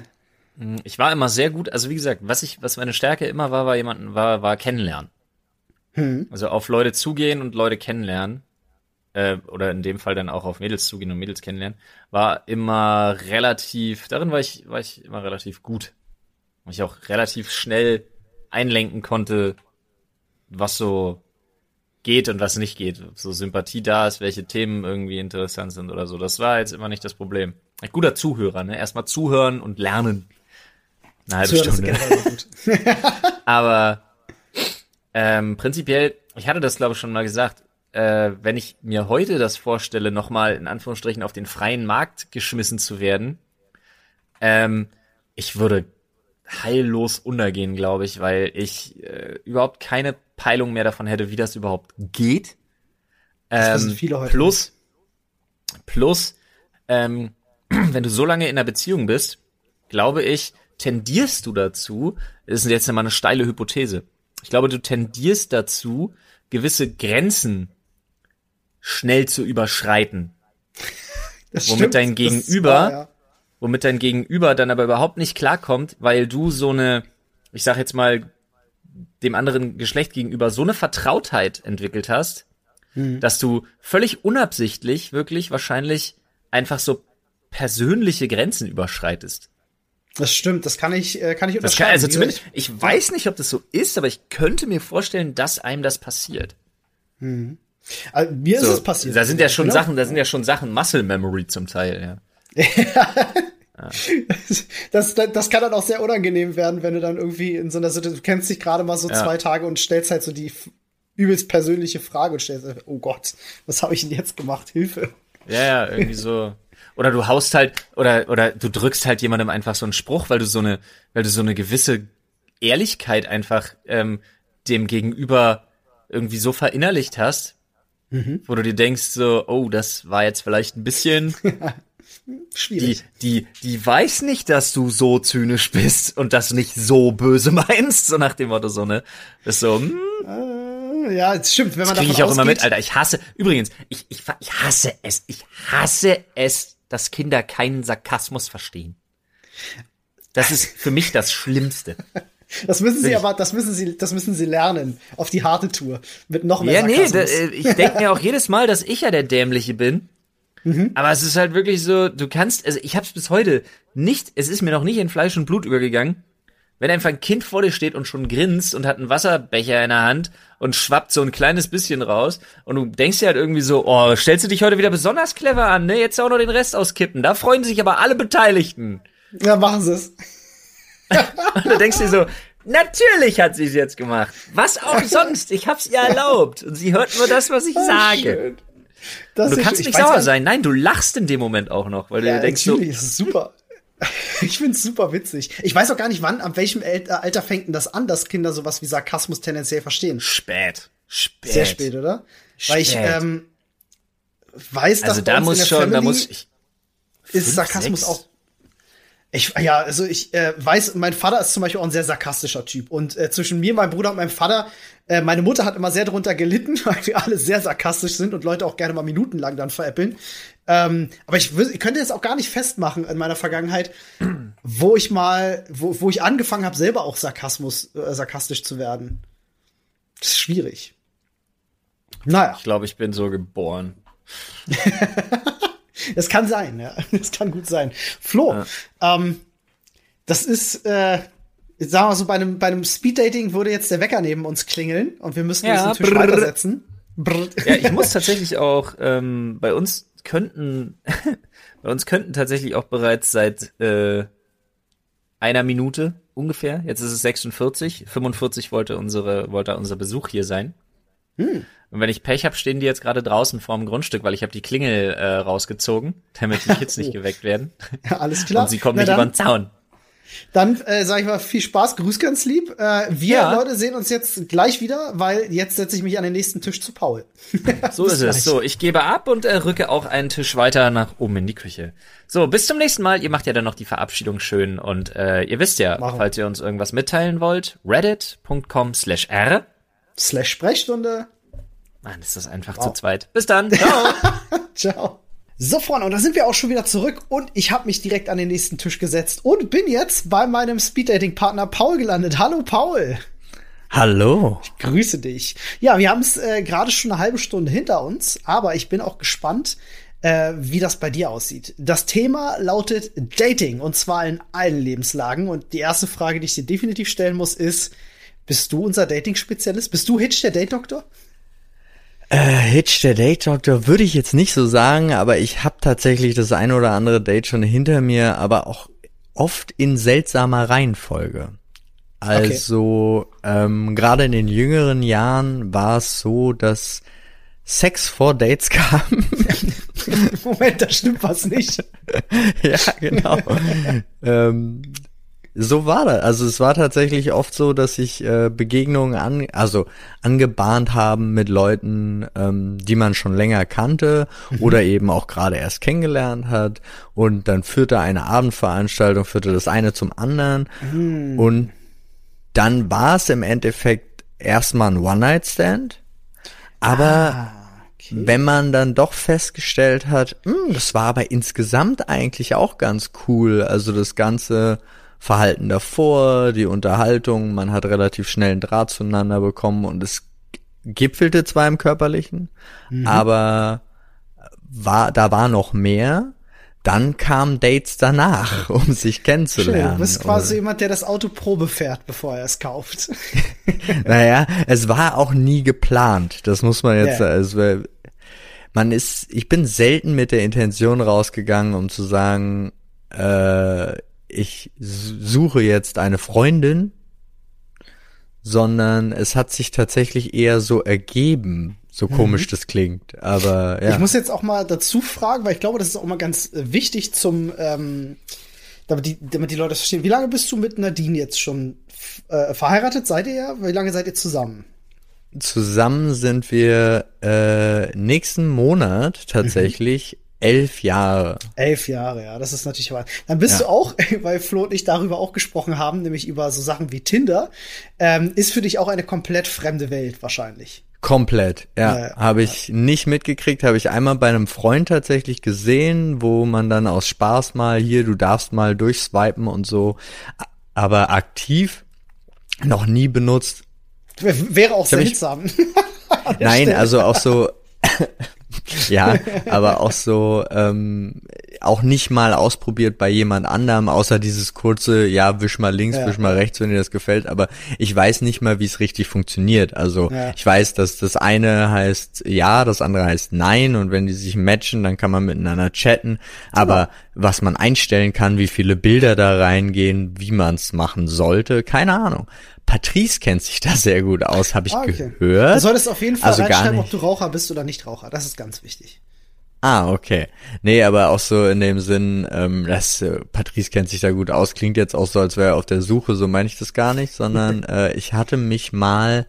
B: Ich war immer sehr gut, also wie gesagt, was ich, was meine Stärke immer war, war jemanden, war, war kennenlernen. Hm. Also auf Leute zugehen und Leute kennenlernen, äh, oder in dem Fall dann auch auf Mädels zugehen und Mädels kennenlernen, war immer relativ, darin war ich, war ich immer relativ gut. Weil ich auch relativ schnell einlenken konnte, was so geht und was nicht geht. So Sympathie da ist, welche Themen irgendwie interessant sind oder so. Das war jetzt immer nicht das Problem. Ein guter Zuhörer, ne? Erstmal zuhören und lernen. Eine halbe Zuhören Stunde. *laughs* Aber Ähm, prinzipiell, ich hatte das glaube ich schon mal gesagt, äh, wenn ich mir heute das vorstelle, nochmal in Anführungsstrichen auf den freien Markt geschmissen zu werden, ähm, ich würde heillos untergehen, glaube ich, weil ich äh, überhaupt keine Peilung mehr davon hätte, wie das überhaupt geht.
A: Das wissen viele heute
B: plus, plus, ähm, *clears throat* wenn du so lange in einer Beziehung bist, glaube ich, tendierst du dazu, das ist jetzt mal eine steile Hypothese, ich glaube, du tendierst dazu, gewisse Grenzen schnell zu überschreiten. *laughs*
A: Das
B: womit
A: stimmt,
B: dein Gegenüber,
A: war, ja.
B: womit dein Gegenüber dann aber überhaupt nicht klarkommt, weil du so eine, ich sag jetzt mal, dem anderen Geschlecht gegenüber so eine Vertrautheit entwickelt hast,
A: Mhm.
B: dass du völlig unabsichtlich wirklich wahrscheinlich einfach so persönliche Grenzen überschreitest.
A: Das stimmt, das kann ich, äh, kann ich
B: Das
A: unterschreiben.
B: kann, also zumindest, ich weiß nicht, ob das so ist, aber ich könnte mir vorstellen, dass einem das passiert.
A: Also, mir
B: So,
A: ist es passiert.
B: Da sind ja schon
A: Genau.
B: Sachen, da sind ja schon Sachen Muscle Memory zum Teil, ja. *laughs*
A: Das, das, das kann dann auch sehr unangenehm werden, wenn du dann irgendwie in so einer Situation, du kennst dich gerade mal so
B: Ja.
A: zwei Tage und stellst halt so die übelst persönliche Frage und stellst, oh Gott, was habe ich denn jetzt gemacht? Hilfe.
B: Ja, ja, irgendwie so. Oder du haust halt, oder, oder du drückst halt jemandem einfach so einen Spruch, weil du so eine, weil du so eine gewisse Ehrlichkeit einfach ähm, dem Gegenüber irgendwie so verinnerlicht hast, wo du dir denkst so, oh, das war jetzt vielleicht ein bisschen, *laughs* die,
A: Schwierig.
B: die, die weiß nicht, dass du so zynisch bist und das nicht so böse *laughs* meinst, so nach dem Motto so, ne? Das ist so, hm,
A: Äh, ja, es stimmt, wenn man
B: kriege
A: davon
B: ich auch immer
A: ausgeht,
B: mit, Alter. Ich hasse, übrigens, ich, ich, ich hasse es, ich hasse es, dass Kinder keinen Sarkasmus verstehen. Das ist für mich das Schlimmste.
A: Das müssen sie aber, das müssen sie, das müssen sie lernen auf die harte Tour mit noch mehr
B: Ja, nee, da,
A: Sarkasmus.
B: äh, ich denke mir auch jedes Mal, dass ich ja der Dämliche bin.
A: Mhm.
B: Aber es ist halt wirklich so, du kannst, also ich hab's bis heute nicht, es ist mir noch nicht in Fleisch und Blut übergegangen, wenn einfach ein Kind vor dir steht und schon grinst und hat einen Wasserbecher in der Hand und schwappt so ein kleines bisschen raus und du denkst dir halt irgendwie so, oh, stellst du dich heute wieder besonders clever an, ne? Jetzt auch noch den Rest auskippen. Da freuen sich aber alle Beteiligten.
A: Ja, machen sie es. *laughs*
B: Und du denkst dir so, natürlich hat sie es jetzt gemacht. Was auch sonst, ich hab's ihr erlaubt. Und sie hört nur das, was ich sage.
A: Schön. Das
B: Du
A: ist
B: kannst nicht sauer sein. Nein, du lachst in dem Moment auch noch, weil du
A: Ja,
B: dir denkst so,
A: natürlich, ist super. *laughs* Ich find's super witzig. Ich weiß auch gar nicht, wann, ab welchem El- Alter fängt denn das an, dass Kinder sowas wie Sarkasmus tendenziell verstehen.
B: spät. Spät.
A: Sehr spät, oder? Weil ich
B: Spät.
A: ähm, weiß, dass
B: Also da muss
A: der
B: schon, da
A: Family
B: muss ich,
A: ist
B: fünf,
A: Sarkasmus
B: sechs?
A: auch. Ich, ja, also ich äh, weiß, mein Vater ist zum Beispiel auch ein sehr sarkastischer Typ. Und äh, zwischen mir, meinem Bruder und meinem Vater, äh, meine Mutter hat immer sehr darunter gelitten, *laughs* weil wir alle sehr sarkastisch sind und Leute auch gerne mal minutenlang dann veräppeln. Ähm, aber ich, ich könnte jetzt auch gar nicht festmachen in meiner Vergangenheit, *clears throat* wo ich mal, wo, wo ich angefangen habe, selber auch Sarkasmus, äh, sarkastisch zu werden. Das ist schwierig. Naja,
B: ich glaube, ich bin so geboren. *laughs*
A: das kann sein, ja. *laughs* Das kann gut sein. Flo, ähm, das ist, äh, sagen wir mal so, bei einem, bei einem Speeddating würde jetzt der Wecker neben uns klingeln und wir müssen
B: Ja,
A: uns Tisch
B: brrr.
A: weitersetzen. Brrr.
B: Ja, ich muss tatsächlich auch, ähm, bei uns könnten, *laughs* bei uns könnten tatsächlich auch bereits seit äh, einer Minute ungefähr, jetzt ist es 46, 45 wollte unsere, wollte unser Besuch hier sein.
A: Hm.
B: Und wenn ich Pech habe, stehen die jetzt gerade draußen vorm Grundstück, weil ich habe die Klingel äh, rausgezogen, damit die Kids nicht *laughs* geweckt werden.
A: Ja, alles klar.
B: Und sie kommen
A: Na
B: nicht über
A: dann,
B: den Zaun.
A: dann äh, sage ich mal viel Spaß, grüß ganz lieb. Äh, wir
B: Ja.
A: Leute sehen uns jetzt gleich wieder, weil jetzt setze ich mich an den nächsten Tisch zu Paul. *laughs*
B: So ist
A: gleich.
B: es. So, ich gebe ab und äh, rücke auch einen Tisch weiter nach oben in die Küche. So, bis zum nächsten Mal. Ihr macht ja dann noch die Verabschiedung schön und äh, ihr wisst ja,
A: Machen
B: falls ihr uns irgendwas mitteilen wollt, reddit.com slash r.
A: Slash Sprechstunde.
B: Mann, ist das einfach zu zweit. Bis dann. *laughs* Ciao.
A: Ciao. So, Freunde, und da sind wir auch schon wieder zurück und ich habe mich direkt an den nächsten Tisch gesetzt und bin jetzt bei meinem Speeddating-Partner Paul gelandet. Hallo, Paul.
C: Hallo.
A: Grüße dich. Ja, wir haben es äh, gerade schon eine halbe Stunde hinter uns, aber ich bin auch gespannt, äh, wie das bei dir aussieht. Das Thema lautet Dating und zwar in allen Lebenslagen. Und die erste Frage, die ich dir definitiv stellen muss, ist: Bist du unser Dating-Spezialist? Bist du Hitch der Date-Doktor?
C: Äh, Hitch, der Date Doctor, würde ich jetzt nicht so sagen, aber ich habe tatsächlich das ein oder andere Date schon hinter mir, aber auch oft in seltsamer Reihenfolge. Also okay. ähm, gerade in den jüngeren Jahren war es so, dass Sex vor Dates *laughs* kam.
A: Moment, da stimmt was nicht. *laughs*
C: ja, genau. *laughs* ähm, so war das. Also es war tatsächlich oft so, dass sich äh, Begegnungen an, also angebahnt haben mit Leuten, ähm, die man schon länger kannte mhm. oder eben auch gerade erst kennengelernt hat. Und dann führte eine Abendveranstaltung, führte das eine zum anderen. Mhm. Und dann war es im Endeffekt erstmal ein One-Night-Stand. Aber ah, okay. wenn man dann doch festgestellt hat, mh, hm, das war aber insgesamt eigentlich auch ganz cool. Also das ganze Verhalten davor, die Unterhaltung, man hat relativ schnell einen Draht zueinander bekommen und es gipfelte zwar im Körperlichen, mhm. aber war, da war noch mehr. Dann kamen Dates danach, *laughs* um sich kennenzulernen. Schön,
A: du bist quasi jemand, der das Auto Probe fährt, bevor er es kauft. *laughs* *laughs*
C: naja, es war auch nie geplant. Das muss man jetzt, yeah. also, man ist, ich bin selten mit der Intention rausgegangen, um zu sagen, äh, ich suche jetzt eine Freundin, sondern es hat sich tatsächlich eher so ergeben, so mhm. komisch mhm. das klingt. Aber ja.
A: Ich muss jetzt auch mal dazu fragen, weil ich glaube, das ist auch mal ganz äh, wichtig zum, ähm, damit die, damit die Leute das verstehen. Wie lange bist du mit Nadine jetzt schon äh, verheiratet? Seid ihr ja? Wie lange seid ihr zusammen?
C: Zusammen sind wir äh, nächsten Monat tatsächlich Elf Jahre.
A: Elf Jahre, ja, das ist natürlich wahr. Dann bist ja. du auch, *laughs* weil Flo und ich darüber auch gesprochen haben, nämlich über so Sachen wie Tinder, ähm, ist für dich auch eine komplett fremde Welt wahrscheinlich.
C: Komplett, ja. Äh, habe ich ja. nicht mitgekriegt, habe ich einmal bei einem Freund tatsächlich gesehen, wo man dann aus Spaß mal hier, du darfst mal durchswipen und so, aber aktiv noch nie benutzt.
A: Wäre auch seltsam. *laughs*
C: Nein, Stelle. also auch so *laughs* *laughs* ja, aber auch so, ähm, auch nicht mal ausprobiert bei jemand anderem, außer dieses kurze, ja, wisch mal links, ja. wisch mal rechts, wenn dir das gefällt, aber ich weiß nicht mal, wie es richtig funktioniert. Also ja. ich weiß, dass das eine heißt ja, das andere heißt nein und wenn die sich matchen, dann kann man miteinander chatten, aber genau. was man einstellen kann, wie viele Bilder da reingehen, wie man es machen sollte, keine Ahnung. Patrice kennt sich da sehr gut aus, habe ich ah, okay. gehört.
A: Du solltest auf jeden Fall also reinschreiben, ob du Raucher bist oder nicht Raucher. Das ist ganz wichtig.
C: Ah, okay. Nee, aber auch so in dem Sinn, ähm, dass äh, Patrice kennt sich da gut aus, klingt jetzt auch so, als wäre er auf der Suche, so meine ich das gar nicht, sondern *laughs* äh, ich hatte mich mal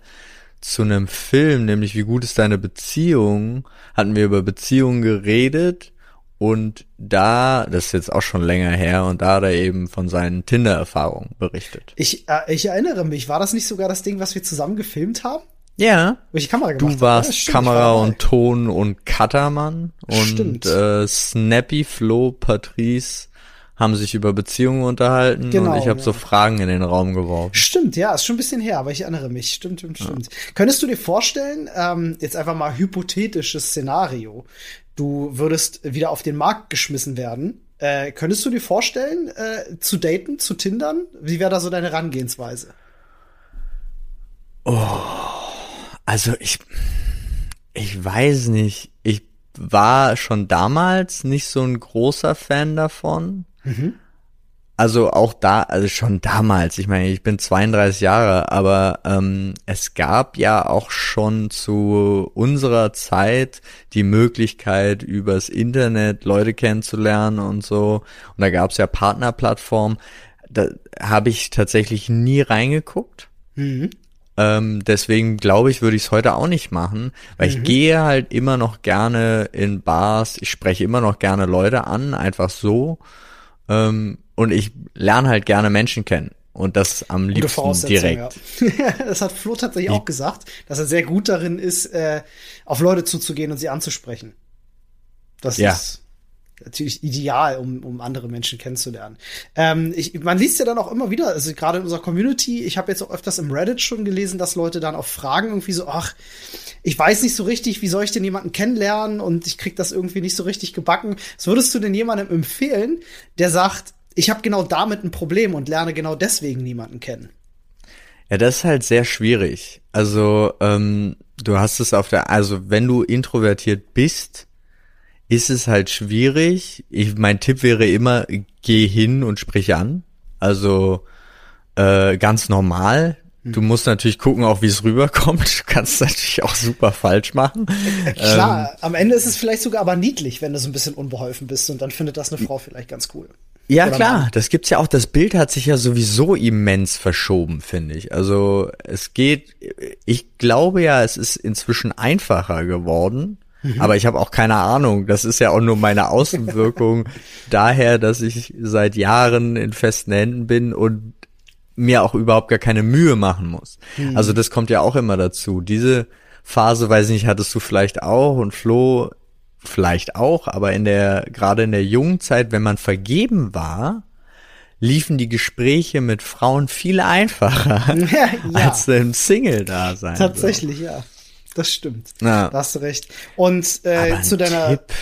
C: zu einem Film, nämlich Wie gut ist deine Beziehung, hatten wir über Beziehungen geredet und da, das ist jetzt auch schon länger her, und da hat er eben von seinen Tinder-Erfahrungen berichtet.
A: Ich, äh, ich erinnere mich, war das nicht sogar das Ding, was wir zusammen gefilmt haben?
C: Ja.
A: Welche Kamera
C: gemacht Du warst ja, stimmt, Kamera war und Ton und Cuttermann und
A: stimmt.
C: äh, Snappy, Flo, Patrice haben sich über Beziehungen unterhalten genau, und ich habe ja. so Fragen in den Raum geworfen.
A: Stimmt, ja, ist schon ein bisschen her, aber ich erinnere mich. Stimmt, stimmt, stimmt. Ja. Könntest du dir vorstellen, ähm, jetzt einfach mal hypothetisches Szenario, du würdest wieder auf den Markt geschmissen werden. Äh, könntest du dir vorstellen, äh, zu daten, zu tindern? Wie wäre da so deine Herangehensweise?
C: Oh, also ich, ich weiß nicht. Ich war schon damals nicht so ein großer Fan davon. Mhm also auch da, also schon damals, ich meine, ich bin 32 Jahre, aber ähm, es gab ja auch schon zu unserer Zeit die Möglichkeit, übers Internet Leute kennenzulernen und so. Und da gab es ja Partnerplattformen. Da habe ich tatsächlich nie reingeguckt. Mhm. Ähm, deswegen glaube ich, würde ich es heute auch nicht machen, weil mhm. ich gehe halt immer noch gerne in Bars, ich spreche immer noch gerne Leute an, einfach so. Ähm, und ich lerne halt gerne Menschen kennen. Und das am liebsten direkt.
A: Ja. *laughs* das hat Flo tatsächlich auch gesagt, dass er sehr gut darin ist, äh, auf Leute zuzugehen und sie anzusprechen. Das ja. ist natürlich ideal, um, um andere Menschen kennenzulernen. Ähm, ich, man liest ja dann auch immer wieder, also gerade in unserer Community, ich habe jetzt auch öfters im Reddit schon gelesen, dass Leute dann auch fragen, irgendwie so, ach, ich weiß nicht so richtig, wie soll ich denn jemanden kennenlernen und ich krieg das irgendwie nicht so richtig gebacken. Was würdest du denn jemandem empfehlen, der sagt, ich habe genau damit ein Problem und lerne genau deswegen niemanden kennen.
C: Ja, das ist halt sehr schwierig. Also, ähm, du hast es auf der, also wenn du introvertiert bist, ist es halt schwierig. Ich, mein Tipp wäre immer, geh hin und sprich an. Also, äh, ganz normal. Du musst natürlich gucken, auch wie es rüberkommt. Du kannst natürlich auch super falsch machen.
A: Äh, klar, ähm, am Ende ist es vielleicht sogar aber niedlich, wenn du so ein bisschen unbeholfen bist und dann findet das eine Frau vielleicht ganz cool.
C: Ja, Oder klar, Mann. das gibt's ja auch. Das Bild hat sich ja sowieso immens verschoben, finde ich. Also es geht, ich glaube ja, es ist inzwischen einfacher geworden. Mhm. Aber ich habe auch keine Ahnung. Das ist ja auch nur meine Außenwirkung *laughs* daher, dass ich seit Jahren in festen Händen bin und mir auch überhaupt gar keine Mühe machen muss. Mhm. Also das kommt ja auch immer dazu. Diese Phase, weiß ich nicht, hattest du vielleicht auch und Flo vielleicht auch, aber in der, gerade in der jungen Zeit, wenn man vergeben war, liefen die Gespräche mit Frauen viel einfacher *laughs* ja, als im Single-Dasein.
A: Tatsächlich, so. ja. Das stimmt. Ja. Da hast du recht. Und äh, zu deiner. Tipp.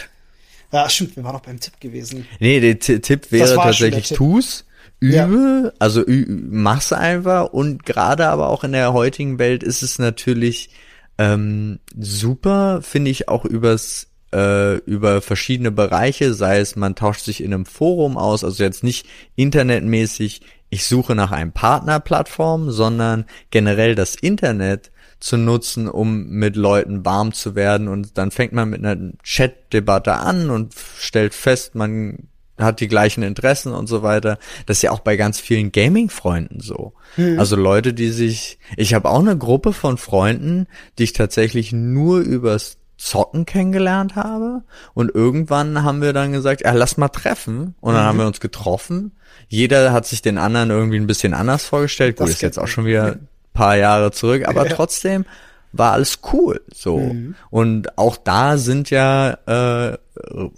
A: Ja, stimmt, wir waren noch beim Tipp gewesen.
C: Nee, der T Tipp wäre tatsächlich, tu's übe, ja. also mach's einfach und gerade aber auch in der heutigen Welt ist es natürlich ähm, super, finde ich auch übers äh, über verschiedene Bereiche, sei es man tauscht sich in einem Forum aus, also jetzt nicht internetmäßig, ich suche nach einem Partnerplattform, sondern generell das Internet zu nutzen, um mit Leuten warm zu werden und dann fängt man mit einer Chat-Debatte an und stellt fest, man hat die gleichen Interessen und so weiter. Das ist ja auch bei ganz vielen Gaming-Freunden so. Hm. Also Leute, die sich, ich habe auch eine Gruppe von Freunden, die ich tatsächlich nur übers Zocken kennengelernt habe und irgendwann haben wir dann gesagt, ja, lass mal treffen und dann mhm. haben wir uns getroffen. Jeder hat sich den anderen irgendwie ein bisschen anders vorgestellt. Gut, das ist jetzt auch schon wieder ein paar Jahre zurück, aber ja. trotzdem war alles cool so. Mhm. Und auch da sind ja äh,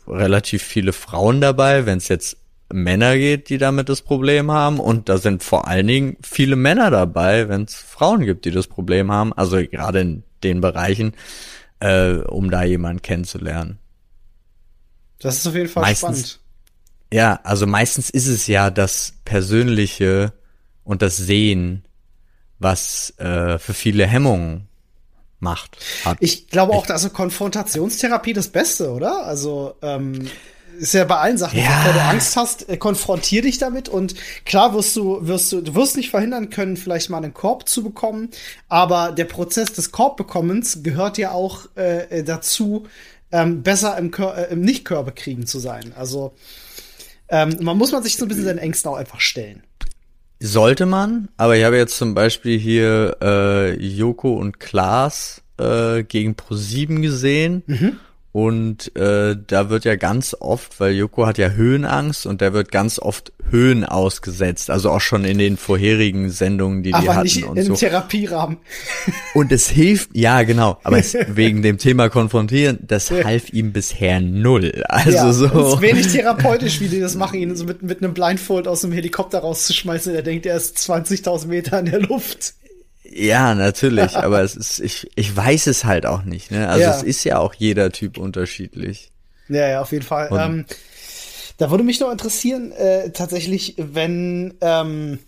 C: relativ viele Frauen dabei, wenn es jetzt Männer geht, die damit das Problem haben. Und da sind vor allen Dingen viele Männer dabei, wenn es Frauen gibt, die das Problem haben. Also gerade in den Bereichen, äh, um da jemanden kennenzulernen.
A: Das ist auf jeden Fall meistens, spannend.
C: Ja, also meistens ist es ja das Persönliche und das Sehen, was äh, für viele Hemmungen macht.
A: Hat. Ich glaube auch, dass Konfrontationstherapie das Beste, oder? Also ähm, ist ja bei allen Sachen, ja. bevor du Angst hast, äh, konfrontier dich damit und klar wirst du, wirst du, du wirst nicht verhindern können, vielleicht mal einen Korb zu bekommen, aber der Prozess des Korbbekommens gehört ja auch äh, dazu, ähm, besser im, Kör äh, im Nicht-Körbekriegen zu sein. Also ähm, man muss man sich so ein bisschen seinen Ängsten auch einfach stellen.
C: Sollte man, aber ich habe jetzt zum Beispiel hier äh, Joko und Klaas äh, gegen Pro7 gesehen. Mhm. Und äh, da wird ja ganz oft, weil Joko hat ja Höhenangst und der wird ganz oft Höhen ausgesetzt, also auch schon in den vorherigen Sendungen, die aber die hatten nicht und
A: im
C: so.
A: Therapierahmen.
C: Und es hilft, ja genau, aber es, *laughs* wegen dem Thema konfrontieren, das half ihm bisher null. Also ja, so. Es
A: ist wenig therapeutisch, wie die das machen, ihn so mit mit einem Blindfold aus dem Helikopter rauszuschmeißen. Er denkt, er ist 20.000 Meter in der Luft.
C: Ja, natürlich, aber es ist, ich, ich weiß es halt auch nicht, ne? Also ja. es ist ja auch jeder Typ unterschiedlich.
A: Ja, ja, auf jeden Fall. Ähm, da würde mich noch interessieren, äh, tatsächlich, wenn, ähm,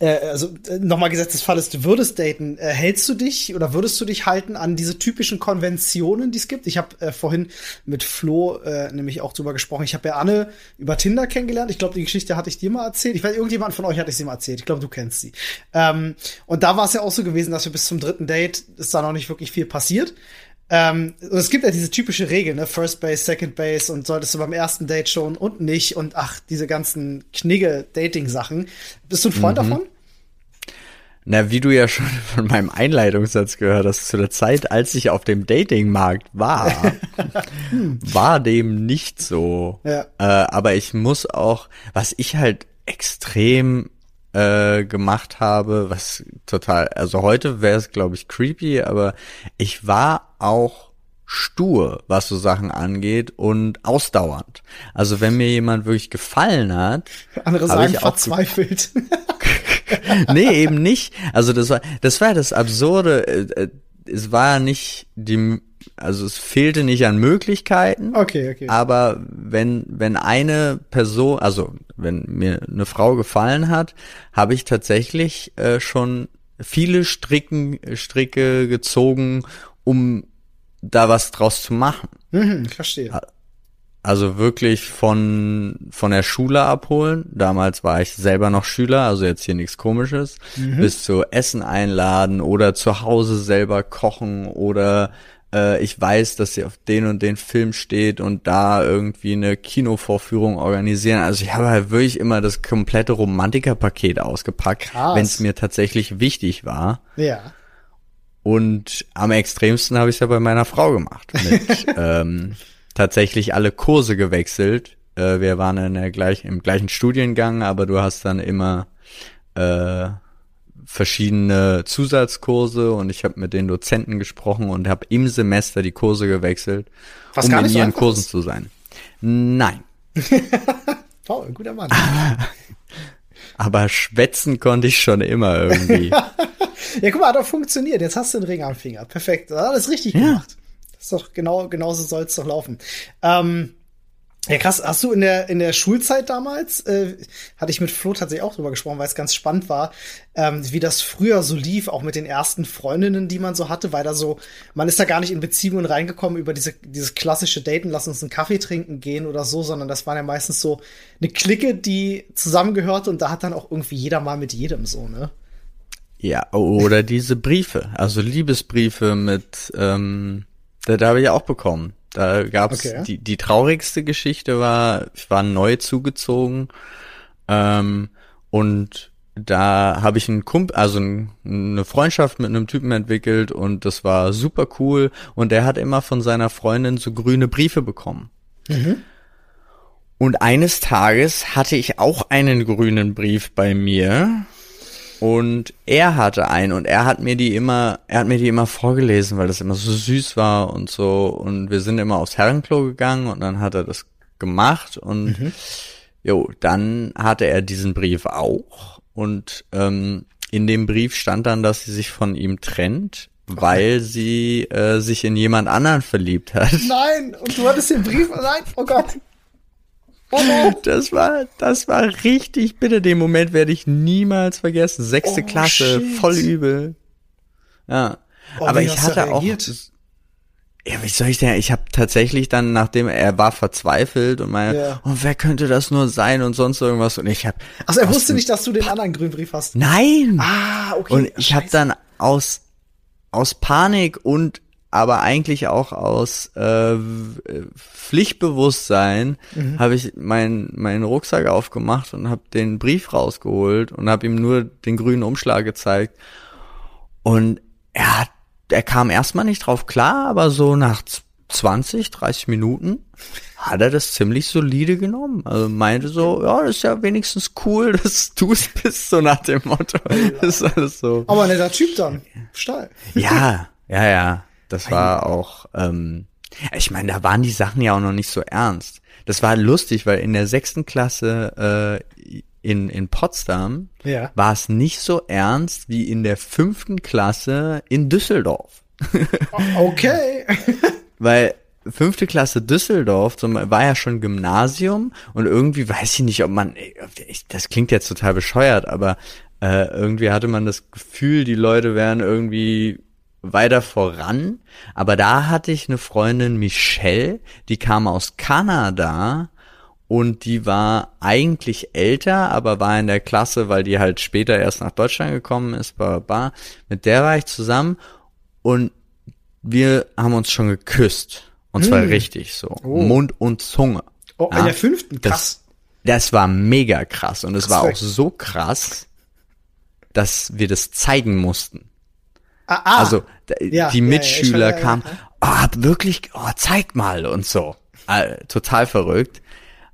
A: äh, also äh, nochmal gesetzt des Falles, du würdest daten, äh, hältst du dich oder würdest du dich halten an diese typischen Konventionen, die es gibt? Ich habe äh, vorhin mit Flo äh, nämlich auch drüber gesprochen. Ich habe ja Anne über Tinder kennengelernt. Ich glaube, die Geschichte hatte ich dir mal erzählt. Ich weiß, irgendjemand von euch hatte ich sie mal erzählt. Ich glaube, du kennst sie. Ähm, und da war es ja auch so gewesen, dass wir bis zum dritten Date ist da noch nicht wirklich viel passiert. Ähm, es gibt ja diese typische Regel, ne? First Base, Second Base und solltest du beim ersten Date schon und nicht und ach, diese ganzen Knigge-Dating-Sachen. Bist du ein Freund mhm. davon?
C: Na, wie du ja schon *laughs* von meinem Einleitungssatz gehört hast, zu der Zeit, als ich auf dem Datingmarkt war, *laughs* war dem nicht so. Ja. Äh, aber ich muss auch, was ich halt extrem äh, gemacht habe, was total, also heute wäre es, glaube ich, creepy, aber ich war auch stur, was so Sachen angeht und ausdauernd. Also wenn mir jemand wirklich gefallen hat,
A: andere sagen verzweifelt. *laughs*
C: nee, eben nicht. Also das war das war das absurde äh, äh, es war nicht die also es fehlte nicht an Möglichkeiten.
A: Okay, okay.
C: Aber wenn, wenn eine Person, also wenn mir eine Frau gefallen hat, habe ich tatsächlich äh, schon viele Stricken, Stricke gezogen, um da was draus zu machen.
A: Mhm, verstehe.
C: also wirklich von, von der Schule abholen. Damals war ich selber noch Schüler, also jetzt hier nichts komisches. Mhm. Bis zu Essen einladen oder zu Hause selber kochen oder äh, ich weiß, dass sie auf den und den Film steht und da irgendwie eine Kinovorführung organisieren. Also ich habe halt wirklich immer das komplette Romantikerpaket ausgepackt, wenn es mir tatsächlich wichtig war.
A: Ja.
C: Und am extremsten habe ich es ja bei meiner Frau gemacht. Mit, *laughs* ähm, tatsächlich alle Kurse gewechselt. Äh, wir waren in der gleich, im gleichen Studiengang, aber du hast dann immer äh, verschiedene Zusatzkurse und ich habe mit den Dozenten gesprochen und habe im Semester die Kurse gewechselt,
A: Was
C: um
A: gar
C: in
A: so
C: ihren Kursen
A: ist.
C: zu sein. Nein. *laughs*
A: Paul, ein guter Mann. *laughs*
C: Aber schwätzen konnte ich schon immer irgendwie. *laughs*
A: ja, guck mal, hat doch funktioniert. Jetzt hast du den Ring am Finger. Perfekt. Alles richtig gemacht. Das ist doch genau, genauso soll es doch laufen. Ähm, ja, krass. Hast du in der, in der Schulzeit damals, äh, hatte ich mit Flo tatsächlich auch drüber gesprochen, weil es ganz spannend war, ähm, wie das früher so lief, auch mit den ersten Freundinnen, die man so hatte, weil da so, man ist da gar nicht in Beziehungen reingekommen über diese, dieses klassische Daten, lass uns einen Kaffee trinken gehen oder so, sondern das war ja meistens so eine Clique, die zusammengehörte und da hat dann auch irgendwie jeder mal mit jedem so, ne?
C: Ja, oder diese Briefe, also Liebesbriefe mit, ähm, da, da habe ich auch bekommen. Da gab's
A: Okay.
C: die, die traurigste Geschichte war, ich war neu zugezogen ähm, und da habe ich einen Kumpel, also ein, eine Freundschaft mit einem Typen entwickelt und das war super cool und der hat immer von seiner Freundin so grüne Briefe bekommen. Und eines Tages hatte ich auch einen grünen Brief bei mir und er hatte einen und er hat mir die immer, er hat mir die immer vorgelesen, weil das immer so süß war und so. Und wir sind immer aufs Herrenklo gegangen und dann hat er das gemacht und jo, dann hatte er diesen Brief auch und ähm, in dem Brief stand dann, dass sie sich von ihm trennt, weil *laughs* sie äh, sich in jemand anderen verliebt hat.
A: Nein, und du hattest den Brief, nein, oh Gott. No.
C: Das war, das war richtig bitter. Den Moment werde ich niemals vergessen. Sechste
A: Oh,
C: Klasse,
A: shit.
C: voll übel. Ja.
A: Oh,
C: Aber ich hatte auch. Ja, wie soll ich denn? Ich habe tatsächlich dann, nachdem er war verzweifelt und meine,
A: Ja.
C: oh, wer könnte das nur sein und sonst irgendwas und ich habe.
A: Also er wusste nicht, dass du den anderen grünen Brief hast.
C: Nein.
A: Ah, okay.
C: Und ich habe dann aus aus Panik und aber eigentlich auch aus äh, w- Pflichtbewusstsein
A: Mhm.
C: habe ich meinen meinen Rucksack aufgemacht und habe den Brief rausgeholt und habe ihm nur den grünen Umschlag gezeigt und er hat er kam erstmal nicht drauf klar, aber so nach z- 20, 30 Minuten hat er das ziemlich solide genommen. Also meinte so, ja, das ist ja wenigstens cool, *laughs* dass du es bist, so nach dem Motto. Das *laughs* ist alles so.
A: Aber netter Typ dann. Steil.
C: Ja, ja, ja. Das war auch, ähm, ich meine, da waren die Sachen ja auch noch nicht so ernst. Das war lustig, weil in der sechsten Klasse äh, in, in Potsdam
A: Ja.
C: war es nicht so ernst wie in der fünften Klasse in Düsseldorf.
A: Okay. *laughs*
C: Weil fünfte Klasse Düsseldorf zum, war ja schon Gymnasium und irgendwie weiß ich nicht, ob man, das klingt jetzt total bescheuert, aber äh, irgendwie hatte man das Gefühl, die Leute wären irgendwie weiter voran. Aber da hatte ich eine Freundin Michelle, die kam aus Kanada und die war eigentlich älter, aber war in der Klasse, weil die halt später erst nach Deutschland gekommen ist, bla, bla. Mit der war ich zusammen und wir haben uns schon geküsst. Und zwar richtig so. Mund und Zunge.
A: Oh, in
C: Ja,
A: der fünften. Krass.
C: Das, das war mega krass. Und es war auch so krass, dass wir das zeigen mussten.
A: Ah, ah.
C: Also
A: Ja, ja,
C: die
A: ja,
C: Mitschüler
A: weiß, ja,
C: kamen,
A: ja.
C: oh, hab wirklich, oh, zeig mal und so. Äh, total verrückt.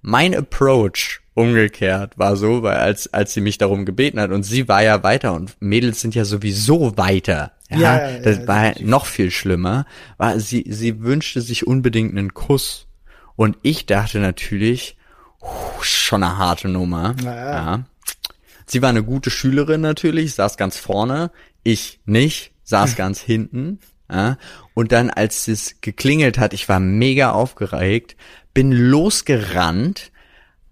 C: Mein Approach umgekehrt war so, weil als, als sie mich darum gebeten hat und sie war ja weiter und Mädels sind ja sowieso weiter. Ja,
A: Ja, ja, ja,
C: das
A: ja,
C: war noch viel schlimmer. War, sie, sie wünschte sich unbedingt einen Kuss. Und ich dachte natürlich, schon eine harte Nummer. Ja. Sie war eine gute Schülerin natürlich, saß ganz vorne, ich nicht, saß ganz hinten. Ja. Und dann, als es geklingelt hat, ich war mega aufgeregt, bin losgerannt,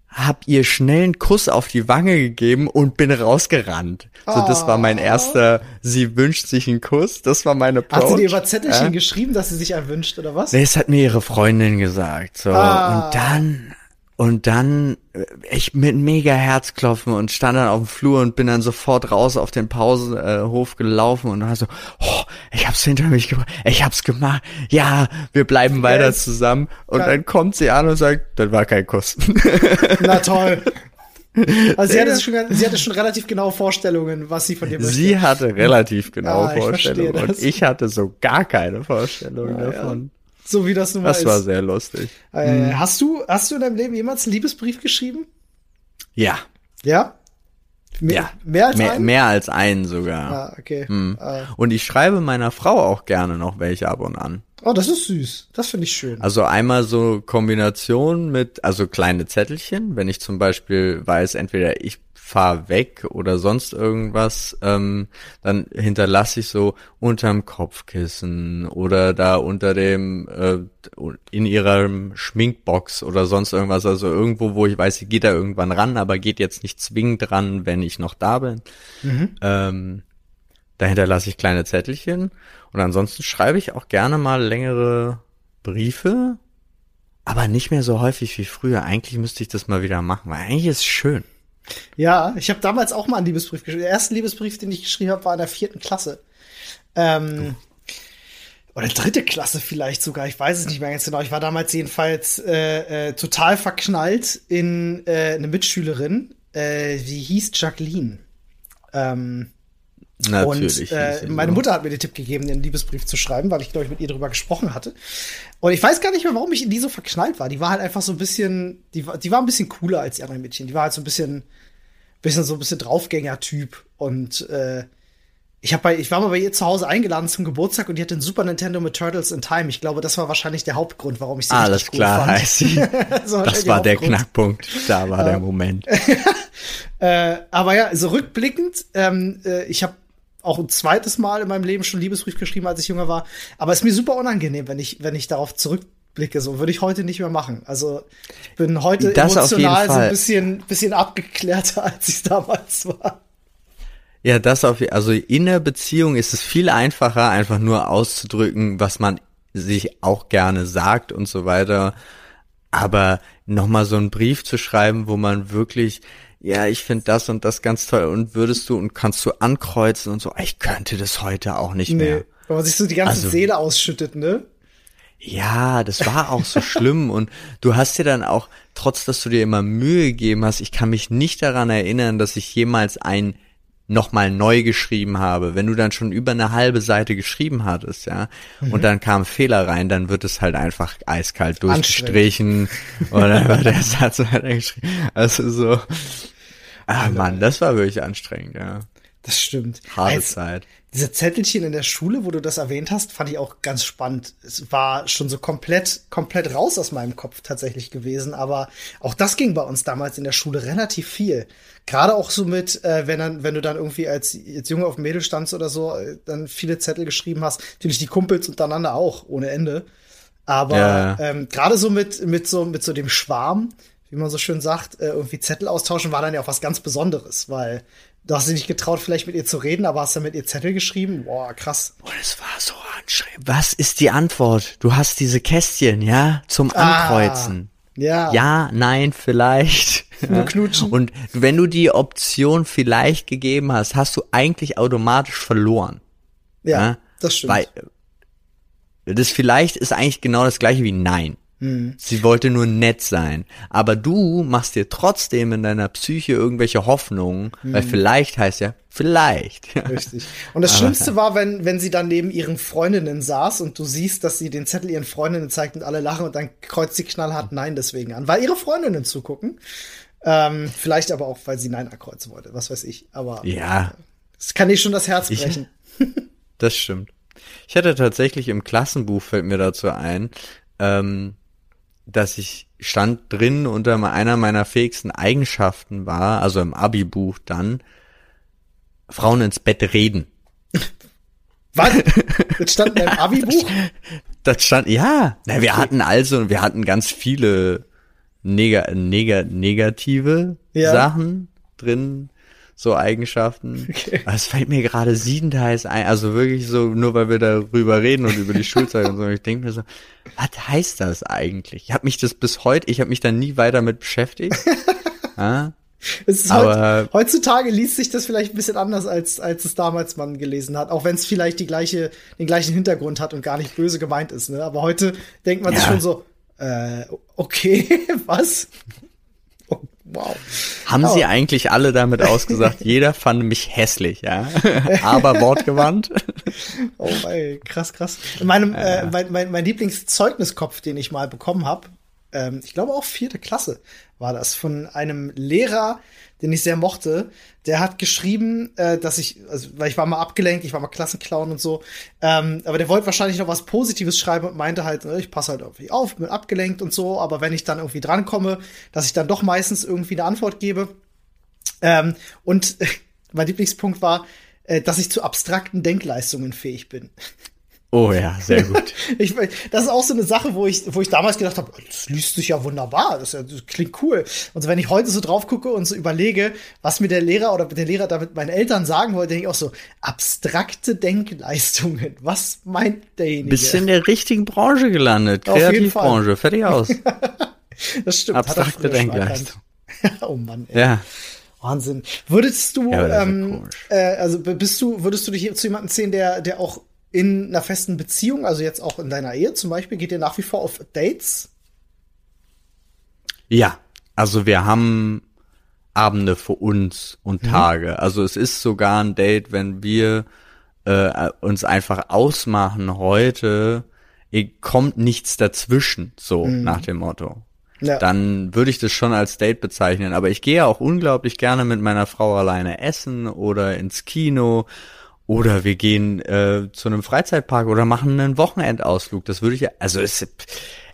C: hab ihr schnell einen Kuss auf die Wange gegeben und bin rausgerannt. So, das war mein
A: Oh.
C: erster, sie wünscht sich einen Kuss, das war meine Approach.
A: Hat sie dir über Zettelchen
C: Ja.
A: geschrieben, dass sie sich erwünscht, oder was?
C: Nee, es hat mir ihre Freundin gesagt. So.
A: Ah.
C: Und dann, und dann, äh, ich mit mega Herzklopfen und stand dann auf dem Flur und bin dann sofort raus auf den Pausenhof gelaufen und war so, oh, ich hab's hinter mich gebracht, ich hab's gemacht, ja, wir bleiben weiter
A: Yes.
C: zusammen. Und
A: Geil.
C: dann kommt sie an und sagt, das war kein Kuss.
A: Na toll. *laughs* Also sie hatte, schon, sie hatte schon relativ genaue Vorstellungen, was sie von dir möchte.
C: sie hatte relativ genaue
A: Ah,
C: Vorstellungen und ich hatte so gar keine Vorstellung
A: Ja, ja.
C: davon. *laughs*
A: so wie das nun mal
C: Das war
A: ist.
C: sehr lustig.
A: Äh, hast du, hast du in deinem Leben jemals einen Liebesbrief geschrieben?
C: Ja,
A: Ja? Mehr,
C: ja.
A: mehr als
C: mehr,
A: einen?
C: mehr als einen sogar.
A: Ah, okay.
C: Hm.
A: Äh,
C: Und ich schreibe meiner Frau auch gerne noch welche ab und an.
A: Oh, das ist süß. Das finde ich schön.
C: Also einmal so Kombination mit, also kleine Zettelchen, wenn ich zum Beispiel weiß, entweder ich fahr weg oder sonst irgendwas, ähm, dann hinterlasse ich so unterm Kopfkissen oder da unter dem, äh, in ihrer Schminkbox oder sonst irgendwas, also irgendwo, wo ich weiß, sie geht da irgendwann ran, aber geht jetzt nicht zwingend ran, wenn ich noch da bin. Ähm, da hinterlasse ich kleine Zettelchen und ansonsten schreibe ich auch gerne mal längere Briefe, aber nicht mehr so häufig wie früher. Eigentlich müsste ich das mal wieder machen, weil eigentlich ist es schön.
A: Ja, ich habe damals auch mal einen Liebesbrief geschrieben. Der erste Liebesbrief, den ich geschrieben habe, war in der vierten Klasse. Ähm, oder dritte Klasse vielleicht sogar, ich weiß es nicht mehr ganz genau. Ich war damals jedenfalls äh, äh, total verknallt in äh, eine Mitschülerin, äh, die hieß Jacqueline. Ähm,
C: Natürlich.
A: und äh, meine
C: so.
A: Mutter hat mir den Tipp gegeben, den Liebesbrief zu schreiben, weil ich, glaube ich, mit ihr darüber gesprochen hatte. Und ich weiß gar nicht mehr, warum ich in die so verknallt war. Die war halt einfach so ein bisschen, die, war- die war ein bisschen cooler als die anderen Mädchen. Die war halt so ein bisschen, bisschen so ein bisschen Draufgänger-Typ. Und äh, ich, hab bei, ich war mal bei ihr zu Hause eingeladen zum Geburtstag und die hatte einen Super Nintendo mit Turtles in Time. Ich glaube, das war wahrscheinlich der Hauptgrund, warum ich sie
C: Alles
A: richtig cool
C: klar,
A: fand.
C: heißt sie. *laughs*
A: Das war,
C: Das war der. Knackpunkt. Da war der Moment. *laughs*
A: Äh, aber ja, so rückblickend, ähm, äh, ich habe auch ein zweites Mal in meinem Leben schon Liebesbrief geschrieben, als ich jünger war. Aber es ist mir super unangenehm, wenn ich, wenn ich darauf zurückblicke. So würde ich heute nicht mehr machen. Also ich bin heute
C: Das
A: emotional so ein bisschen, bisschen abgeklärter, *laughs* als ich damals war.
C: Ja, das auf, also in der Beziehung ist es viel einfacher, einfach nur auszudrücken, was man sich auch gerne sagt und so weiter. Aber nochmal so einen Brief zu schreiben, wo man wirklich, ja, ich finde das und das ganz toll und würdest du und kannst du ankreuzen und so, ich könnte das heute auch nicht mehr.
A: Nee, wenn man sich so die ganze
C: Also-
A: Seele ausschüttet, ne?
C: Ja, das war auch so *laughs* schlimm und du hast dir dann auch, trotz dass du dir immer Mühe gegeben hast, ich kann mich nicht daran erinnern, dass ich jemals ein nochmal neu geschrieben habe. Wenn du dann schon über eine halbe Seite geschrieben hattest, ja, und dann kam ein Fehler rein, dann wird es halt einfach eiskalt durchgestrichen wird der *laughs* Satz weitergeschrieben. Also so, ah Mann, das war wirklich anstrengend, ja.
A: Das stimmt.
C: Harte
A: Als-
C: Zeit.
A: Diese Zettelchen in der Schule, wo du das erwähnt hast, fand ich auch ganz spannend. Es war schon so komplett, komplett raus aus meinem Kopf tatsächlich gewesen, aber auch das ging bei uns damals in der Schule relativ viel. Gerade auch so mit, äh, wenn dann, wenn du dann irgendwie als, als Junge auf dem Mädel standst oder so, äh, dann viele Zettel geschrieben hast. Natürlich die Kumpels untereinander auch, ohne Ende. Aber
C: Ja.
A: ähm, gerade so mit, mit so, mit so dem Schwarm, wie man so schön sagt, äh, irgendwie Zettel austauschen, war dann ja auch was ganz Besonderes, weil du hast dich nicht getraut, vielleicht mit ihr zu reden, aber hast dann mit ihr Zettel geschrieben. Boah, krass.
C: Und es war so anstrengend. Was ist die Antwort? Du hast diese Kästchen, ja, zum Ankreuzen.
A: Ja.
C: Ja, nein, vielleicht.
A: Nur knutschen.
C: Und wenn du die Option vielleicht gegeben hast, hast du eigentlich automatisch verloren.
A: ja,
C: Ja,
A: das stimmt.
C: Weil äh, das vielleicht ist eigentlich genau das gleiche wie nein. Sie wollte nur nett sein. Aber du machst dir trotzdem in deiner Psyche irgendwelche Hoffnungen, weil vielleicht heißt ja vielleicht. *laughs*
A: Richtig. Und das Schlimmste war, wenn, wenn sie dann neben ihren Freundinnen saß und du siehst, dass sie den Zettel ihren Freundinnen zeigt und alle lachen und dann kreuzt sie knallhart Nein deswegen an, weil ihre Freundinnen zugucken. Ähm, vielleicht aber auch, weil sie Nein ankreuzen wollte, was weiß ich. Aber
C: ja,
A: es kann dir schon das Herz
C: Ich-
A: brechen. *laughs*
C: Das stimmt. Ich hatte tatsächlich im Klassenbuch, fällt mir dazu ein, ähm, dass ich stand drin unter einer meiner fähigsten Eigenschaften war, also im Abi-Buch dann, Frauen ins Bett reden. *laughs*
A: Was? Das stand in deinem *laughs* Abi-Buch?
C: Das stand, ja, na, wir hatten also, wir hatten ganz viele neg neg negative
A: Ja.
C: Sachen drin, so Eigenschaften.
A: Okay.
C: Aber es fällt mir gerade siebenteils ein, also wirklich so, nur weil wir darüber reden und über die *laughs* Schulzeit und so. Ich denke mir so, was heißt das eigentlich? Ich habe mich das bis heute, ich habe mich da nie weiter mit beschäftigt. *laughs* ja? Aber-
A: heut, heutzutage liest sich das vielleicht ein bisschen anders, als, als es damals man gelesen hat. Auch wenn es vielleicht die gleiche, den gleichen Hintergrund hat und gar nicht böse gemeint ist. Ne? Aber heute denkt man sich
C: Ja.
A: schon so, äh, okay, *laughs* was? Wow.
C: Haben
A: Oh.
C: sie eigentlich alle damit ausgesagt, *laughs* jeder fand mich hässlich, ja? *laughs* Aber wortgewandt. *laughs*
A: Oh, ey, krass, krass. In meinem, äh, mein, mein, mein Lieblingszeugniskopf, den ich mal bekommen habe, ähm, ich glaube auch vierte Klasse war das, von einem Lehrer, den ich sehr mochte. Der hat geschrieben, äh, dass ich, also, weil ich war mal abgelenkt, ich war mal Klassenclown und so, ähm, aber der wollte wahrscheinlich noch was Positives schreiben und meinte halt, äh, ich passe halt irgendwie auf, bin abgelenkt und so, aber wenn ich dann irgendwie drankomme, dass ich dann doch meistens irgendwie eine Antwort gebe. Ähm, und *laughs* mein Lieblingspunkt war, äh, dass ich zu abstrakten Denkleistungen fähig bin.
C: Oh ja, sehr *laughs* gut.
A: Ich, das ist auch so eine Sache, wo ich, wo ich damals gedacht habe, das liest sich ja wunderbar, das, ja, das klingt cool. Und so, wenn ich heute so drauf gucke und so überlege, was mir der Lehrer oder der Lehrer damit meinen Eltern sagen wollte, denke ich auch so, abstrakte Denkleistungen. *laughs* Was meint derjenige?
C: Bist in der richtigen Branche gelandet. Kreativbranche. Fertig aus. *laughs*
A: das stimmt.
C: Abstrakte Denkleistung.
A: oh Mann, ey.
C: Ja.
A: Wahnsinn. Würdest du,
C: Ja,
A: ähm, äh, also bist du, würdest du dich zu jemandem zählen, der, der auch in einer festen Beziehung, also jetzt auch in deiner Ehe zum Beispiel, geht ihr nach wie vor auf Dates?
C: Ja. Also wir haben Abende für uns und
A: Mhm.
C: Tage. Also es ist sogar ein Date, wenn wir äh, uns einfach ausmachen heute, kommt nichts dazwischen, so nach dem Motto.
A: Mhm. Ja.
C: Dann würde ich das schon als Date bezeichnen. Aber ich gehe auch unglaublich gerne mit meiner Frau alleine essen oder ins Kino oder wir gehen äh, zu einem Freizeitpark oder machen einen Wochenendausflug. Das würde ich ja, also es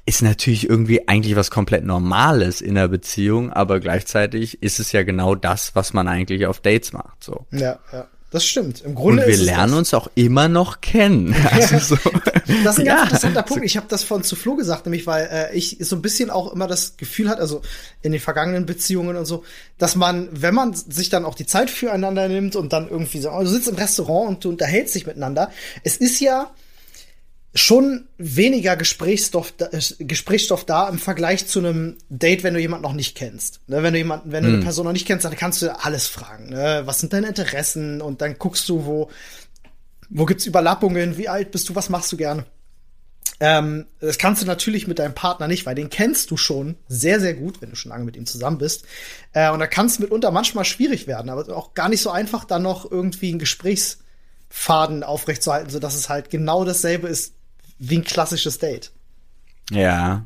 C: ist natürlich irgendwie eigentlich was komplett Normales in einer Beziehung, aber gleichzeitig ist es ja genau das, was man eigentlich auf Dates macht. So.
A: Ja, ja. Das stimmt. Im
C: Und
A: Grunde
C: wir
A: ist es
C: lernen
A: das.
C: uns auch immer noch kennen. *laughs* Also so.
A: Das ist ein ganz
C: Ja.
A: interessanter Punkt. Ich habe das von zu Flo gesagt, nämlich weil äh, ich so ein bisschen auch immer das Gefühl hat, also in den vergangenen Beziehungen und so, dass man, wenn man sich dann auch die Zeit füreinander nimmt und dann irgendwie so, du sitzt im Restaurant und du unterhältst dich miteinander, es ist ja schon weniger Gesprächsstoff, da- äh, Gesprächsstoff da im Vergleich zu einem Date, wenn du jemanden noch nicht kennst. Ne, wenn du jemanden, wenn du eine Person noch nicht kennst, dann kannst du alles fragen. Ne? Was sind deine Interessen? Und dann guckst du, wo, wo gibt's Überlappungen? Wie alt bist du? Was machst du gerne? Ähm, das kannst du natürlich mit deinem Partner nicht, weil den kennst du schon sehr, sehr gut, wenn du schon lange mit ihm zusammen bist. Äh, und da kann es mitunter manchmal schwierig werden, aber auch gar nicht so einfach, dann noch irgendwie einen Gesprächsfaden aufrechtzuerhalten, sodass es halt genau dasselbe ist wie ein klassisches Date.
C: Ja,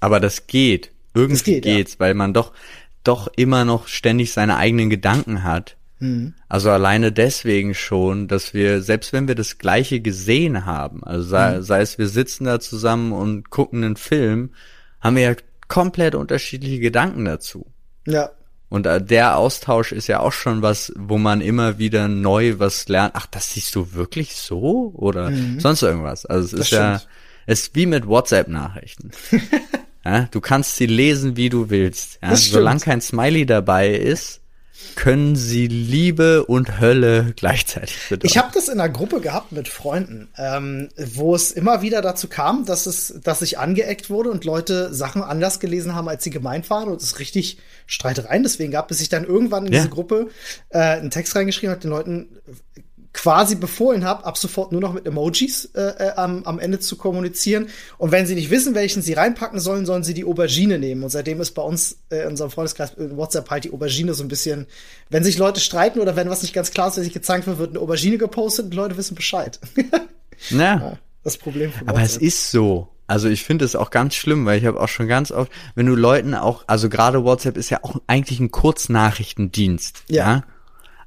C: aber das geht. Irgendwie
A: Das geht, ja.
C: geht's, weil man doch doch immer noch ständig seine eigenen Gedanken hat.
A: Mhm.
C: Also alleine deswegen schon, dass wir, selbst wenn wir das Gleiche gesehen haben, also sei,
A: Mhm.
C: sei es wir sitzen da zusammen und gucken einen Film, haben wir ja komplett unterschiedliche Gedanken dazu.
A: Ja,
C: Und äh, der Austausch ist ja auch schon was, wo man immer wieder neu was lernt. Ach, das siehst du wirklich so? Oder sonst irgendwas. Also es
A: Mhm. Das
C: ist ja,
A: stimmt.
C: es ist wie mit WhatsApp-Nachrichten. *laughs* ja, du kannst sie lesen, wie du willst. Ja, solange kein Smiley dabei ist, können sie Liebe und Hölle gleichzeitig bedeuten.
A: Ich habe das in einer Gruppe gehabt mit Freunden, ähm, wo es immer wieder dazu kam, dass es, dass ich angeeckt wurde und Leute Sachen anders gelesen haben, als sie gemeint waren und es richtig Streitereien deswegen gab, bis ich dann irgendwann in
C: Ja.
A: diese Gruppe äh, einen Text reingeschrieben habe, den Leuten quasi befohlen habe, ab sofort nur noch mit Emojis äh, äh, am, am Ende zu kommunizieren. Und wenn sie nicht wissen, welchen sie reinpacken sollen, sollen sie die Aubergine nehmen. Und seitdem ist bei uns äh, in unserem Freundeskreis in WhatsApp halt die Aubergine so ein bisschen, wenn sich Leute streiten oder wenn was nicht ganz klar ist, wenn sich gezeigt wird, wird eine Aubergine gepostet und Leute wissen Bescheid. *laughs*
C: ja.
A: das Problem von
C: Aber es ist so. Also ich finde es auch ganz schlimm, weil ich habe auch schon ganz oft, wenn du Leuten auch, also gerade WhatsApp ist ja auch eigentlich ein Kurznachrichtendienst.
A: Ja.
C: Ja.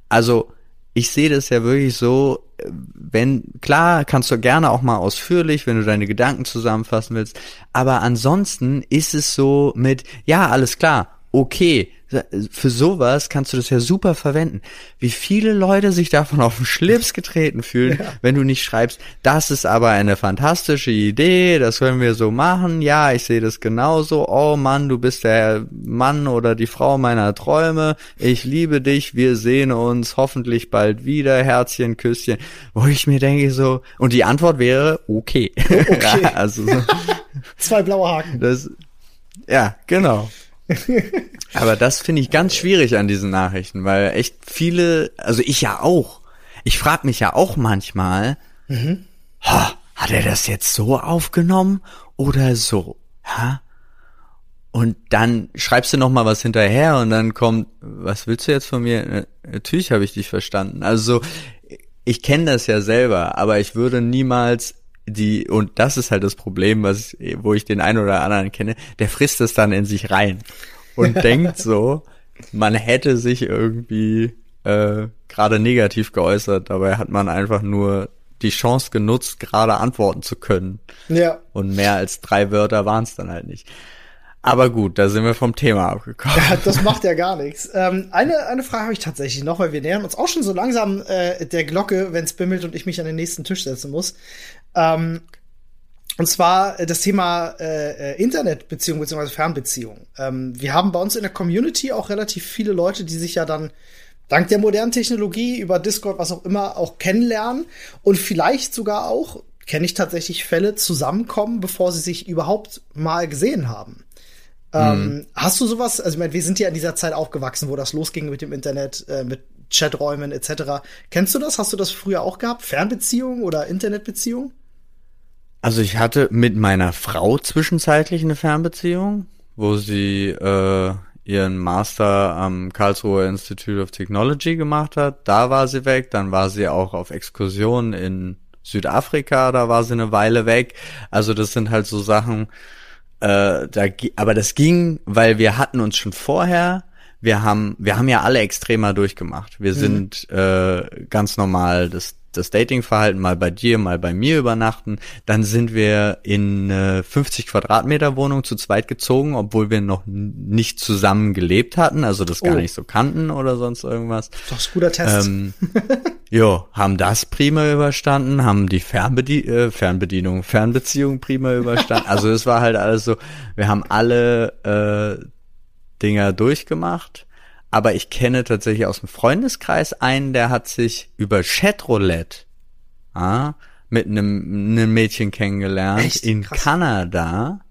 C: Also ich sehe das ja wirklich so, wenn, klar, kannst du gerne auch mal ausführlich, wenn du deine Gedanken zusammenfassen willst, aber ansonsten ist es so mit, ja, alles klar, okay, für sowas kannst du das ja super verwenden. Wie viele Leute sich davon auf den Schlips *laughs* getreten fühlen, ja. wenn du nicht schreibst, das ist aber eine fantastische Idee, das können wir so machen, ja, ich sehe das genauso, oh Mann, du bist der Mann oder die Frau meiner Träume, ich liebe dich, wir sehen uns hoffentlich bald wieder, Herzchen, Küsschen, wo ich mir denke so, und die Antwort wäre, okay.
A: Okay. *laughs* also so. *laughs* Zwei blaue Haken.
C: Das, ja, genau. Aber das finde ich ganz schwierig an diesen Nachrichten, weil echt viele, also ich ja auch. Ich frage mich ja auch manchmal, mhm. hat er das jetzt so aufgenommen oder so? Ja? Und dann schreibst du noch mal was hinterher und dann kommt, was willst du jetzt von mir? Äh, natürlich habe ich dich verstanden. Also ich kenne das ja selber, aber ich würde niemals die, und das ist halt das Problem, was, wo ich den einen oder anderen kenne, der frisst es dann in sich rein und *laughs* denkt so, man hätte sich irgendwie äh, gerade negativ geäußert, dabei hat man einfach nur die Chance genutzt, gerade antworten zu können.
A: Ja.
C: Und mehr als drei Wörter waren es dann halt nicht. Aber gut, da sind wir vom Thema abgekommen.
A: Ja, das macht ja gar nichts. Ähm, eine, eine Frage habe ich tatsächlich noch, weil wir nähern uns auch schon so langsam äh, der Glocke, wenn es bimmelt und ich mich an den nächsten Tisch setzen muss. Ähm, und zwar äh, das Thema äh, äh, Internetbeziehung bzw. Fernbeziehung. Ähm, wir haben bei uns in der Community auch relativ viele Leute, die sich ja dann dank der modernen Technologie über Discord, was auch immer, auch kennenlernen und vielleicht sogar auch, kenne ich tatsächlich Fälle, zusammenkommen, bevor sie sich überhaupt mal gesehen haben. Ähm, mhm. Hast du sowas? Also, ich meine, wir sind ja in dieser Zeit aufgewachsen, wo das losging mit dem Internet, äh, mit Chaträumen etc. Kennst du das? Hast du das früher auch gehabt? Fernbeziehung oder Internetbeziehung?
C: Also ich hatte mit meiner Frau zwischenzeitlich eine Fernbeziehung, wo sie äh, ihren Master am Karlsruher Institute of Technology gemacht hat. Da war sie weg. Dann war sie auch auf Exkursion in Südafrika. Da war sie eine Weile weg. Also das sind halt so Sachen, äh, da, aber das ging, weil wir hatten uns schon vorher, wir haben, wir haben ja alle extremer durchgemacht. Wir mhm. sind äh, ganz normal das das Datingverhalten mal bei dir, mal bei mir übernachten. Dann sind wir in äh, 50 Quadratmeter Wohnung zu zweit gezogen, obwohl wir noch nicht zusammen gelebt hatten, also das gar oh. nicht so kannten oder sonst irgendwas.
A: Das ist ein guter Test.
C: Ähm, *laughs* jo, haben das prima überstanden, haben die Fernbedie äh, Fernbedienung, Fernbeziehung prima überstanden. also es war halt alles so, wir haben alle äh, Dinger durchgemacht aber ich kenne tatsächlich aus dem Freundeskreis einen, der hat sich über Chatroulette ah, mit einem, einem Mädchen kennengelernt Echt? in Krass. Kanada.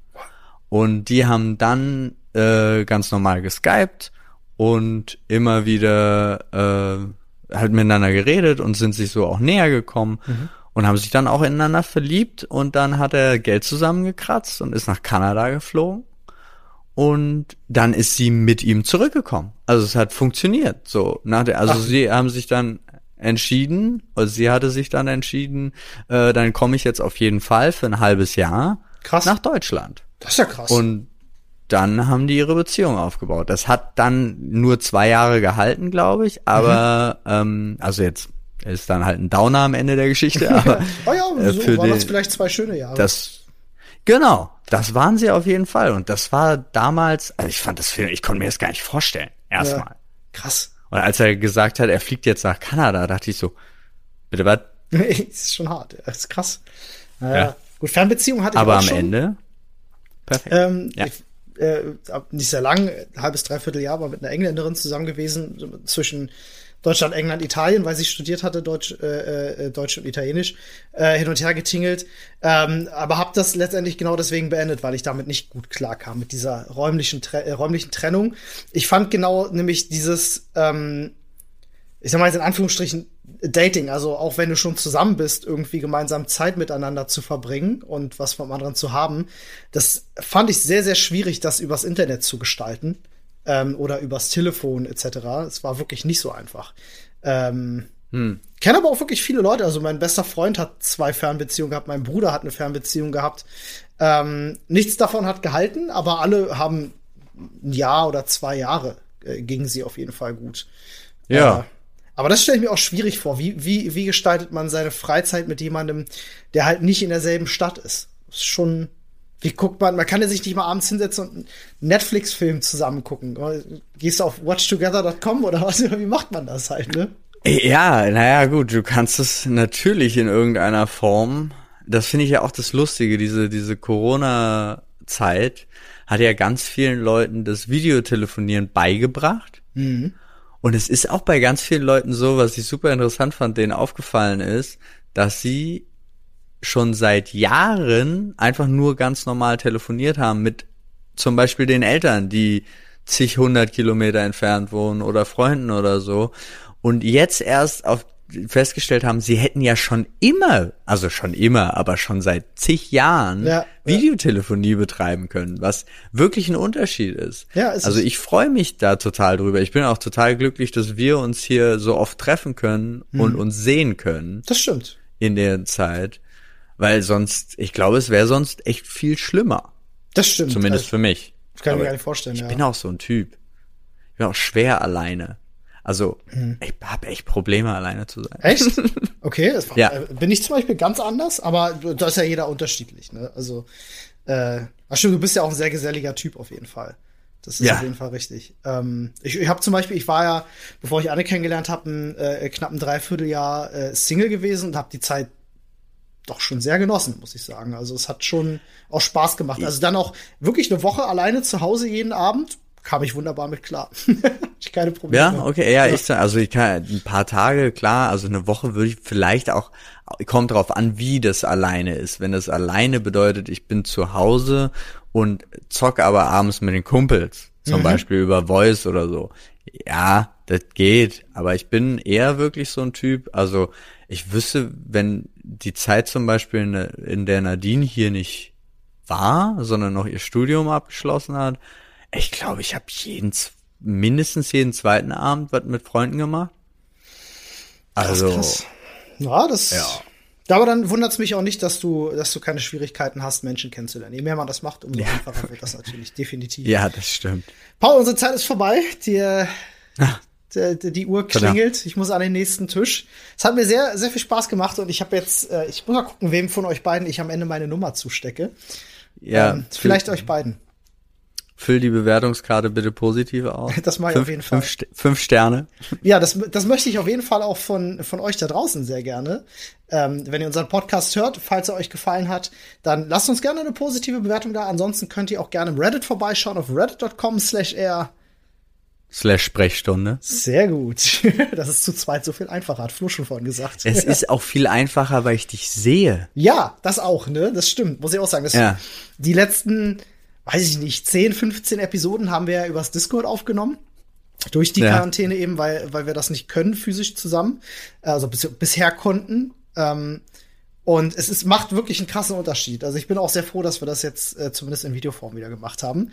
C: Und die haben dann äh, ganz normal geskypt und immer wieder äh, halt miteinander geredet und sind sich so auch näher gekommen mhm. und haben sich dann auch ineinander verliebt und dann hat er Geld zusammengekratzt und ist nach Kanada geflogen und dann ist sie mit ihm zurückgekommen. Also es hat funktioniert. So nach der, also Ach. sie haben sich dann entschieden, also sie hatte sich dann entschieden, äh, dann komme ich jetzt auf jeden Fall für ein halbes Jahr krass. nach Deutschland.
A: Das ist ja krass.
C: Und dann haben die ihre Beziehung aufgebaut. Das hat dann nur zwei Jahre gehalten, glaube ich. Aber mhm. ähm, also jetzt ist dann halt ein Downer am Ende der Geschichte. *laughs* Aber
A: oh ja, äh, so waren das vielleicht zwei schöne Jahre.
C: Das Genau, das waren sie auf jeden Fall. Und das war damals, also ich fand das Film, ich konnte mir das gar nicht vorstellen. Erstmal. Ja,
A: krass.
C: Und als er gesagt hat, er fliegt jetzt nach Kanada, dachte ich so, bitte was? *laughs*
A: ist schon hart, das ist krass. Naja, ja. Gut, Fernbeziehung hatte ich
C: Aber
A: auch
C: am
A: schon.
C: Ende,
A: perfekt. Ähm, ja. Ich, äh, nicht sehr lang, ein halbes, dreiviertel Jahr, war mit einer Engländerin zusammen gewesen, zwischen Deutschland, England, Italien, weil sie studiert hatte, Deutsch, äh, äh, Deutsch und Italienisch, äh, hin und her getingelt. Ähm, aber habe das letztendlich genau deswegen beendet, weil ich damit nicht gut klarkam, mit dieser räumlichen, Tre äh, räumlichen Trennung. Ich fand genau nämlich dieses, ähm, ich sag mal jetzt in Anführungsstrichen, Dating, also auch wenn du schon zusammen bist, irgendwie gemeinsam Zeit miteinander zu verbringen und was vom anderen zu haben, das fand ich sehr, sehr schwierig, das übers Internet zu gestalten ähm, oder übers Telefon etc. Es war wirklich nicht so einfach. Ähm, hm. Kenne aber auch wirklich viele Leute. Also mein bester Freund hat zwei Fernbeziehungen gehabt, mein Bruder hat eine Fernbeziehung gehabt. Ähm, nichts davon hat gehalten, aber alle haben ein Jahr oder zwei Jahre äh, gingen sie auf jeden Fall gut.
C: Ja. Äh,
A: aber das stelle ich mir auch schwierig vor. Wie, wie, wie gestaltet man seine Freizeit mit jemandem, der halt nicht in derselben Stadt ist? Das ist schon Wie guckt man, man kann ja sich nicht mal abends hinsetzen und einen Netflix-Film zusammen gucken. Gehst du auf watchtogether.com oder was? *laughs* Wie macht man das halt, ne?
C: Ja, naja, gut, du kannst es natürlich in irgendeiner Form. Das finde ich ja auch das Lustige, diese, diese Corona-Zeit hat ja ganz vielen Leuten das Videotelefonieren beigebracht. Mhm. Und es ist auch bei ganz vielen Leuten so, was ich super interessant fand, denen aufgefallen ist, dass sie schon seit Jahren einfach nur ganz normal telefoniert haben mit zum Beispiel den Eltern, die zig hundert Kilometer entfernt wohnen oder Freunden oder so. Und jetzt erst auf festgestellt haben, sie hätten ja schon immer, also schon immer, aber schon seit zig Jahren ja, Videotelefonie ja. betreiben können, was wirklich ein Unterschied ist. Ja, also ich freue mich da total drüber. Ich bin auch total glücklich, dass wir uns hier so oft treffen können mhm. und uns sehen können.
A: Das stimmt.
C: In der Zeit. Weil sonst, ich glaube, es wäre sonst echt viel schlimmer.
A: Das stimmt.
C: Zumindest also, für mich.
A: Das kann ich mir gar nicht vorstellen.
C: Ich
A: ja.
C: bin auch so ein Typ. Ich bin auch schwer alleine. Also, hm. ich habe echt Probleme, alleine zu sein.
A: Echt? *laughs* Okay, das ja. Äh, bin ich zum Beispiel ganz anders, aber da ist ja jeder unterschiedlich. Ne? Also, äh, ach stimmt, du bist ja auch ein sehr geselliger Typ auf jeden Fall. Das ist ja. auf jeden Fall richtig. Ähm, ich ich habe zum Beispiel, ich war ja, bevor ich Anne kennengelernt habe, ein äh, knapp ein Dreivierteljahr äh, Single gewesen und habe die Zeit doch schon sehr genossen, muss ich sagen. Also es hat schon auch Spaß gemacht. Also dann auch wirklich eine Woche alleine zu Hause jeden Abend kam ich wunderbar mit klar. *laughs* ich keine Probleme.
C: Ja, okay, ja, ja, ich also ich kann ein paar Tage, klar, also eine Woche würde ich vielleicht auch kommt drauf an, wie das alleine ist. Wenn das alleine bedeutet, ich bin zu Hause und zocke aber abends mit den Kumpels, zum mhm. Beispiel über Voice oder so. Ja, das geht, aber ich bin eher wirklich so ein Typ, also ich wüsste, wenn die Zeit zum Beispiel in, in der Nadine hier nicht war, sondern noch ihr Studium abgeschlossen hat, ich glaube, ich habe jeden, mindestens jeden zweiten Abend was mit Freunden gemacht.
A: Also. Krass, krass. Ja, das. Ja. Aber dann wundert es mich auch nicht, dass du, dass du keine Schwierigkeiten hast, Menschen kennenzulernen. Je mehr man das macht, umso ja. einfacher wird das natürlich, *laughs* definitiv.
C: Ja, das stimmt.
A: Paul, unsere Zeit ist vorbei. Die. *laughs* die, die Uhr klingelt. Ich muss an den nächsten Tisch. Es hat mir sehr, sehr viel Spaß gemacht und ich habe jetzt, äh, ich muss mal gucken, wem von euch beiden ich am Ende meine Nummer zustecke. Ja. Ähm, vielleicht euch beiden.
C: Füll die Bewertungskarte bitte positiv aus. *laughs*
A: Das mache ich fünf, auf jeden Fall.
C: Fünf, fünf, Sterne.
A: Ja, das, das möchte ich auf jeden Fall auch von, von euch da draußen sehr gerne. Ähm, wenn ihr unseren Podcast hört, falls er euch gefallen hat, dann lasst uns gerne eine positive Bewertung da. Ansonsten könnt ihr auch gerne im Reddit vorbeischauen auf reddit.com slash r
C: Slash Sprechstunde.
A: Sehr gut. *laughs* Das ist zu zweit so viel einfacher, hat Flo schon vorhin gesagt.
C: Es *laughs* ist auch viel einfacher, weil ich dich sehe.
A: Ja, das auch, ne? Das stimmt, muss ich auch sagen. Das ja. Die letzten weiß ich nicht, 10, 15 Episoden haben wir ja übers Discord aufgenommen. Durch die ja. Quarantäne eben, weil, weil wir das nicht können physisch zusammen. Also bis, bisher konnten. Ähm, und es ist, macht wirklich einen krassen Unterschied. Also ich bin auch sehr froh, dass wir das jetzt äh, zumindest in Videoform wieder gemacht haben.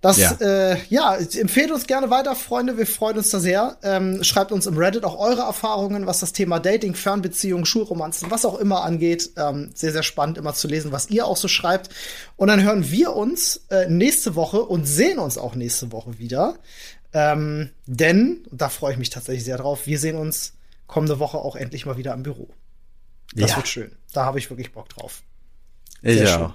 A: Das, ja. Äh, ja, empfehlt uns gerne weiter, Freunde. Wir freuen uns da sehr. Ähm, schreibt uns im Reddit auch eure Erfahrungen, was das Thema Dating, Fernbeziehungen, Schulromanzen, was auch immer angeht. Ähm, sehr, sehr spannend, immer zu lesen, was ihr auch so schreibt. Und dann hören wir uns äh, nächste Woche und sehen uns auch nächste Woche wieder. Ähm, denn, da freue ich mich tatsächlich sehr drauf, wir sehen uns kommende Woche auch endlich mal wieder im Büro. Das ja. wird schön. Da habe ich wirklich Bock drauf.
C: Sehr ja. schön.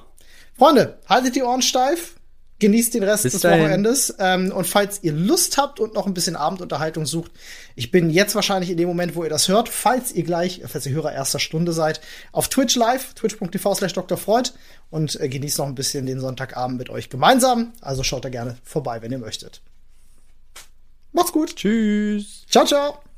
A: Freunde, haltet die Ohren steif. Genießt den Rest Bis des dahin. Wochenendes. Ähm, und falls ihr Lust habt und noch ein bisschen Abendunterhaltung sucht, ich bin jetzt wahrscheinlich in dem Moment, wo ihr das hört, falls ihr gleich, falls ihr Hörer erster Stunde seid, auf Twitch live, twitch.tv slash Dr. Freud und äh, genießt noch ein bisschen den Sonntagabend mit euch gemeinsam. Also schaut da gerne vorbei, wenn ihr möchtet. Macht's gut.
C: Tschüss.
A: Ciao, ciao.